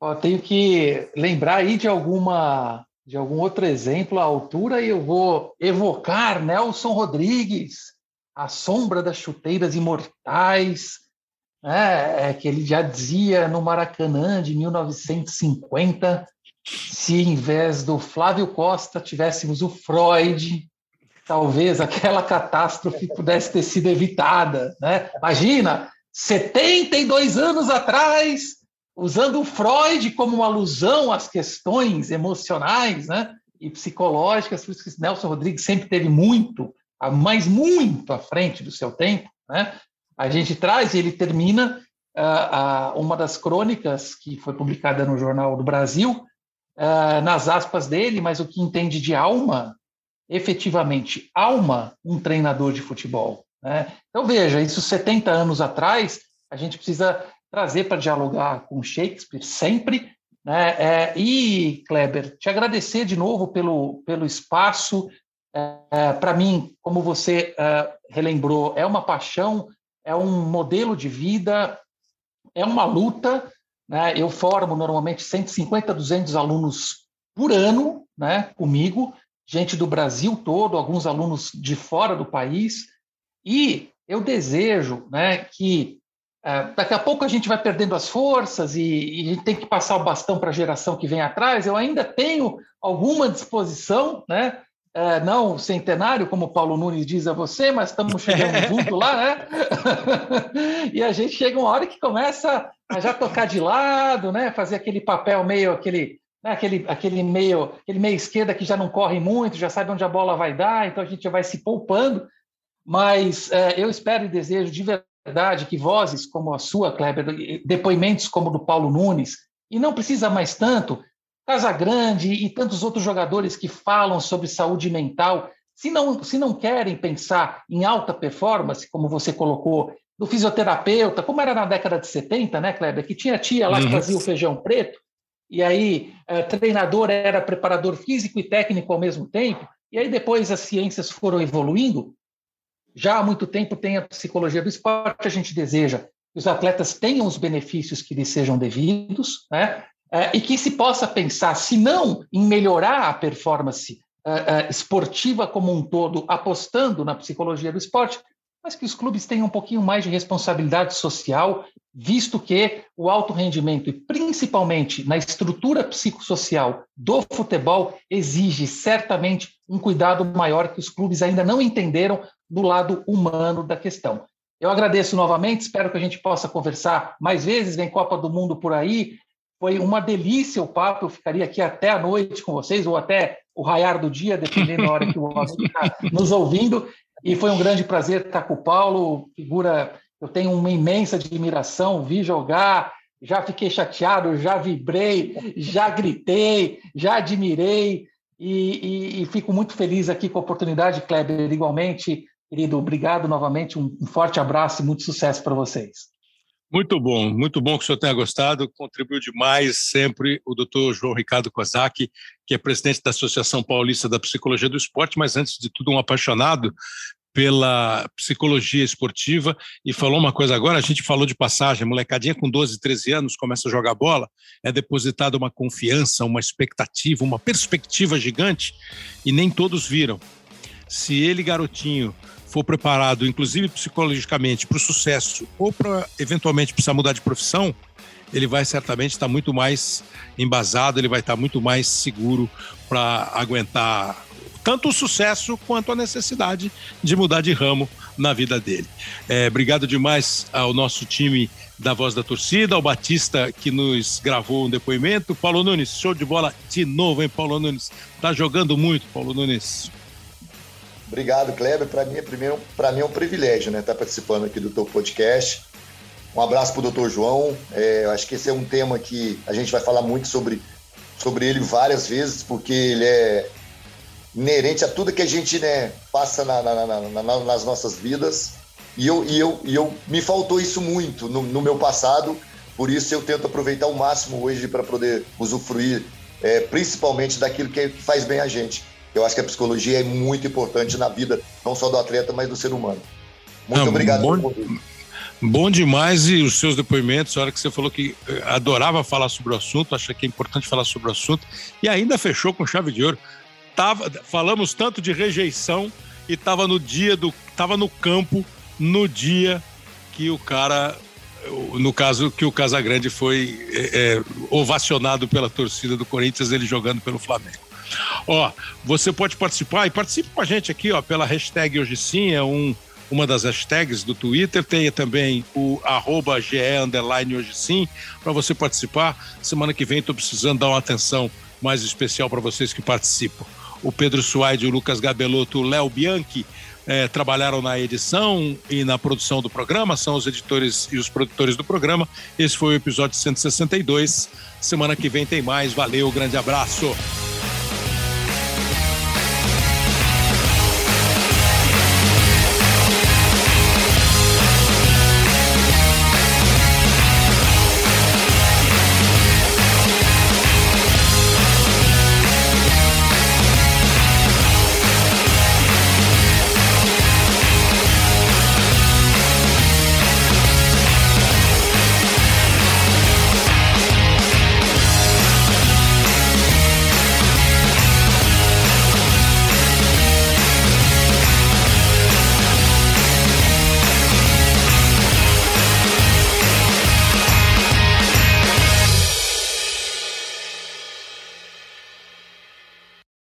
Speaker 2: ó, tenho que lembrar aí de alguma de algum outro exemplo à altura e eu vou evocar Nelson Rodrigues, a sombra das chuteiras imortais, né? é, que ele já dizia no Maracanã de 1950, se em vez do Flávio Costa tivéssemos o Freud, talvez aquela catástrofe pudesse ter sido evitada. Né? Imagina, 72 anos atrás, usando o Freud como uma alusão às questões emocionais né, e psicológicas, por isso que Nelson Rodrigues sempre teve muito, mas muito à frente do seu tempo. Né? A gente traz e ele termina uh, uh, uma das crônicas que foi publicada no Jornal do Brasil, uh, nas aspas dele, mas o que entende de alma, efetivamente, alma, um treinador de futebol. Né? Então, veja, isso 70 anos atrás, a gente precisa trazer para dialogar com Shakespeare sempre. Né? É, e, Kleber, te agradecer de novo pelo, pelo espaço. É, é, para mim, como você é, relembrou, é uma paixão, é um modelo de vida, é uma luta. Né? Eu formo normalmente 150, 200 alunos por ano né, comigo, gente do Brasil todo, alguns alunos de fora do país. E eu desejo né, que é, daqui a pouco a gente vai perdendo as forças e, e a gente tem que passar o bastão para a geração que vem atrás. Eu ainda tenho alguma disposição, né? É, não centenário, como Paulo Nunes diz a você, mas estamos chegando junto lá, né? e a gente chega uma hora que começa a já tocar de lado, né? Fazer aquele papel meio, aquele, né? aquele, aquele meio, aquele meio esquerda que já não corre muito, já sabe onde a bola vai dar, então a gente vai se poupando. Mas é, eu espero e desejo de verdade verdade que vozes como a sua, Kleber, depoimentos como o do Paulo Nunes, e não precisa mais tanto, Casagrande e tantos outros jogadores que falam sobre saúde mental, se não, se não querem pensar em alta performance, como você colocou, do fisioterapeuta, como era na década de 70, né, Kleber, que tinha tia lá que uhum. fazia o feijão preto, e aí eh, treinador era preparador físico e técnico ao mesmo tempo, e aí depois as ciências foram evoluindo, já há muito tempo tem a psicologia do esporte, a gente deseja que os atletas tenham os benefícios que lhes sejam devidos, né? É, e que se possa pensar, se não em melhorar a performance é, é, esportiva como um todo, apostando na psicologia do esporte, mas que os clubes tenham um pouquinho mais de responsabilidade social, visto que o alto rendimento, e principalmente na estrutura psicossocial do futebol, exige certamente um cuidado maior que os clubes ainda não entenderam do lado humano da questão. Eu agradeço novamente, espero que a gente possa conversar mais vezes. Vem Copa do Mundo por aí. Foi uma delícia o papo. Eu ficaria aqui até a noite com vocês, ou até o raiar do dia, dependendo da hora que o amigo está nos ouvindo. E foi um grande prazer estar com o Paulo, figura eu tenho uma imensa admiração, vi jogar, já fiquei chateado, já vibrei, já gritei, já admirei e, e, e, fico muito feliz aqui com a oportunidade, Kleber, igualmente, querido, obrigado novamente, um, um forte abraço e muito sucesso para vocês.
Speaker 1: Muito bom, muito bom que o senhor tenha gostado. Contribuiu demais sempre o doutor João Ricardo Kozak, que é presidente da Associação Paulista da Psicologia do Esporte, mas antes de tudo um apaixonado pela psicologia esportiva e falou uma coisa agora, a gente falou de passagem, molecadinha com 12, 13 anos começa a jogar bola, é depositada uma confiança, uma expectativa, uma perspectiva gigante e nem todos viram. Se ele, garotinho, for preparado, inclusive psicologicamente, para o sucesso ou para eventualmente precisar mudar de profissão, ele vai certamente estar muito mais embasado, ele vai estar muito mais seguro para aguentar tanto o sucesso quanto a necessidade de mudar de ramo na vida dele. É, obrigado demais ao nosso time da Voz da Torcida, ao Batista que nos gravou um depoimento. Paulo Nunes, show de bola de novo, hein, Paulo Nunes? Tá jogando muito, Paulo Nunes.
Speaker 3: Obrigado, Kleber. Para mim, é primeiro, para mim é um privilégio, né, estar tá participando aqui do teu podcast. Um abraço para o doutor João. É, acho que esse é um tema que a gente vai falar muito sobre, sobre ele várias vezes, porque ele é inerente a tudo que a gente né, passa na, na, na, nas nossas vidas. E eu, e eu, e eu me faltou isso muito no, no meu passado, por isso eu tento aproveitar o máximo hoje para poder usufruir, é, principalmente daquilo que faz bem a gente. Eu acho que a psicologia é muito importante na vida, não só do atleta, mas do ser humano. Muito não, obrigado.
Speaker 1: Bom, bom demais e os seus depoimentos, a hora que você falou que eh, adorava falar sobre o assunto, acha que é importante falar sobre o assunto, e ainda fechou com chave de ouro. Tava, falamos tanto de rejeição e estava no dia do. estava no campo no dia que o cara. No caso, que o Casagrande foi é, ovacionado pela torcida do Corinthians, ele jogando pelo Flamengo. Ó, você pode participar e participe com a gente aqui, ó, pela hashtag Hoje Sim, é um, uma das hashtags do Twitter. Tem também o arroba GE underline Hoje Sim, para você participar. Semana que vem estou precisando dar uma atenção mais especial para vocês que participam. O Pedro Suaide, o Lucas Gabelotto, o Léo Bianchi é, trabalharam na edição e na produção do programa, são os editores e os produtores do programa. Esse foi o episódio 162. Semana que vem tem mais. Valeu, grande abraço.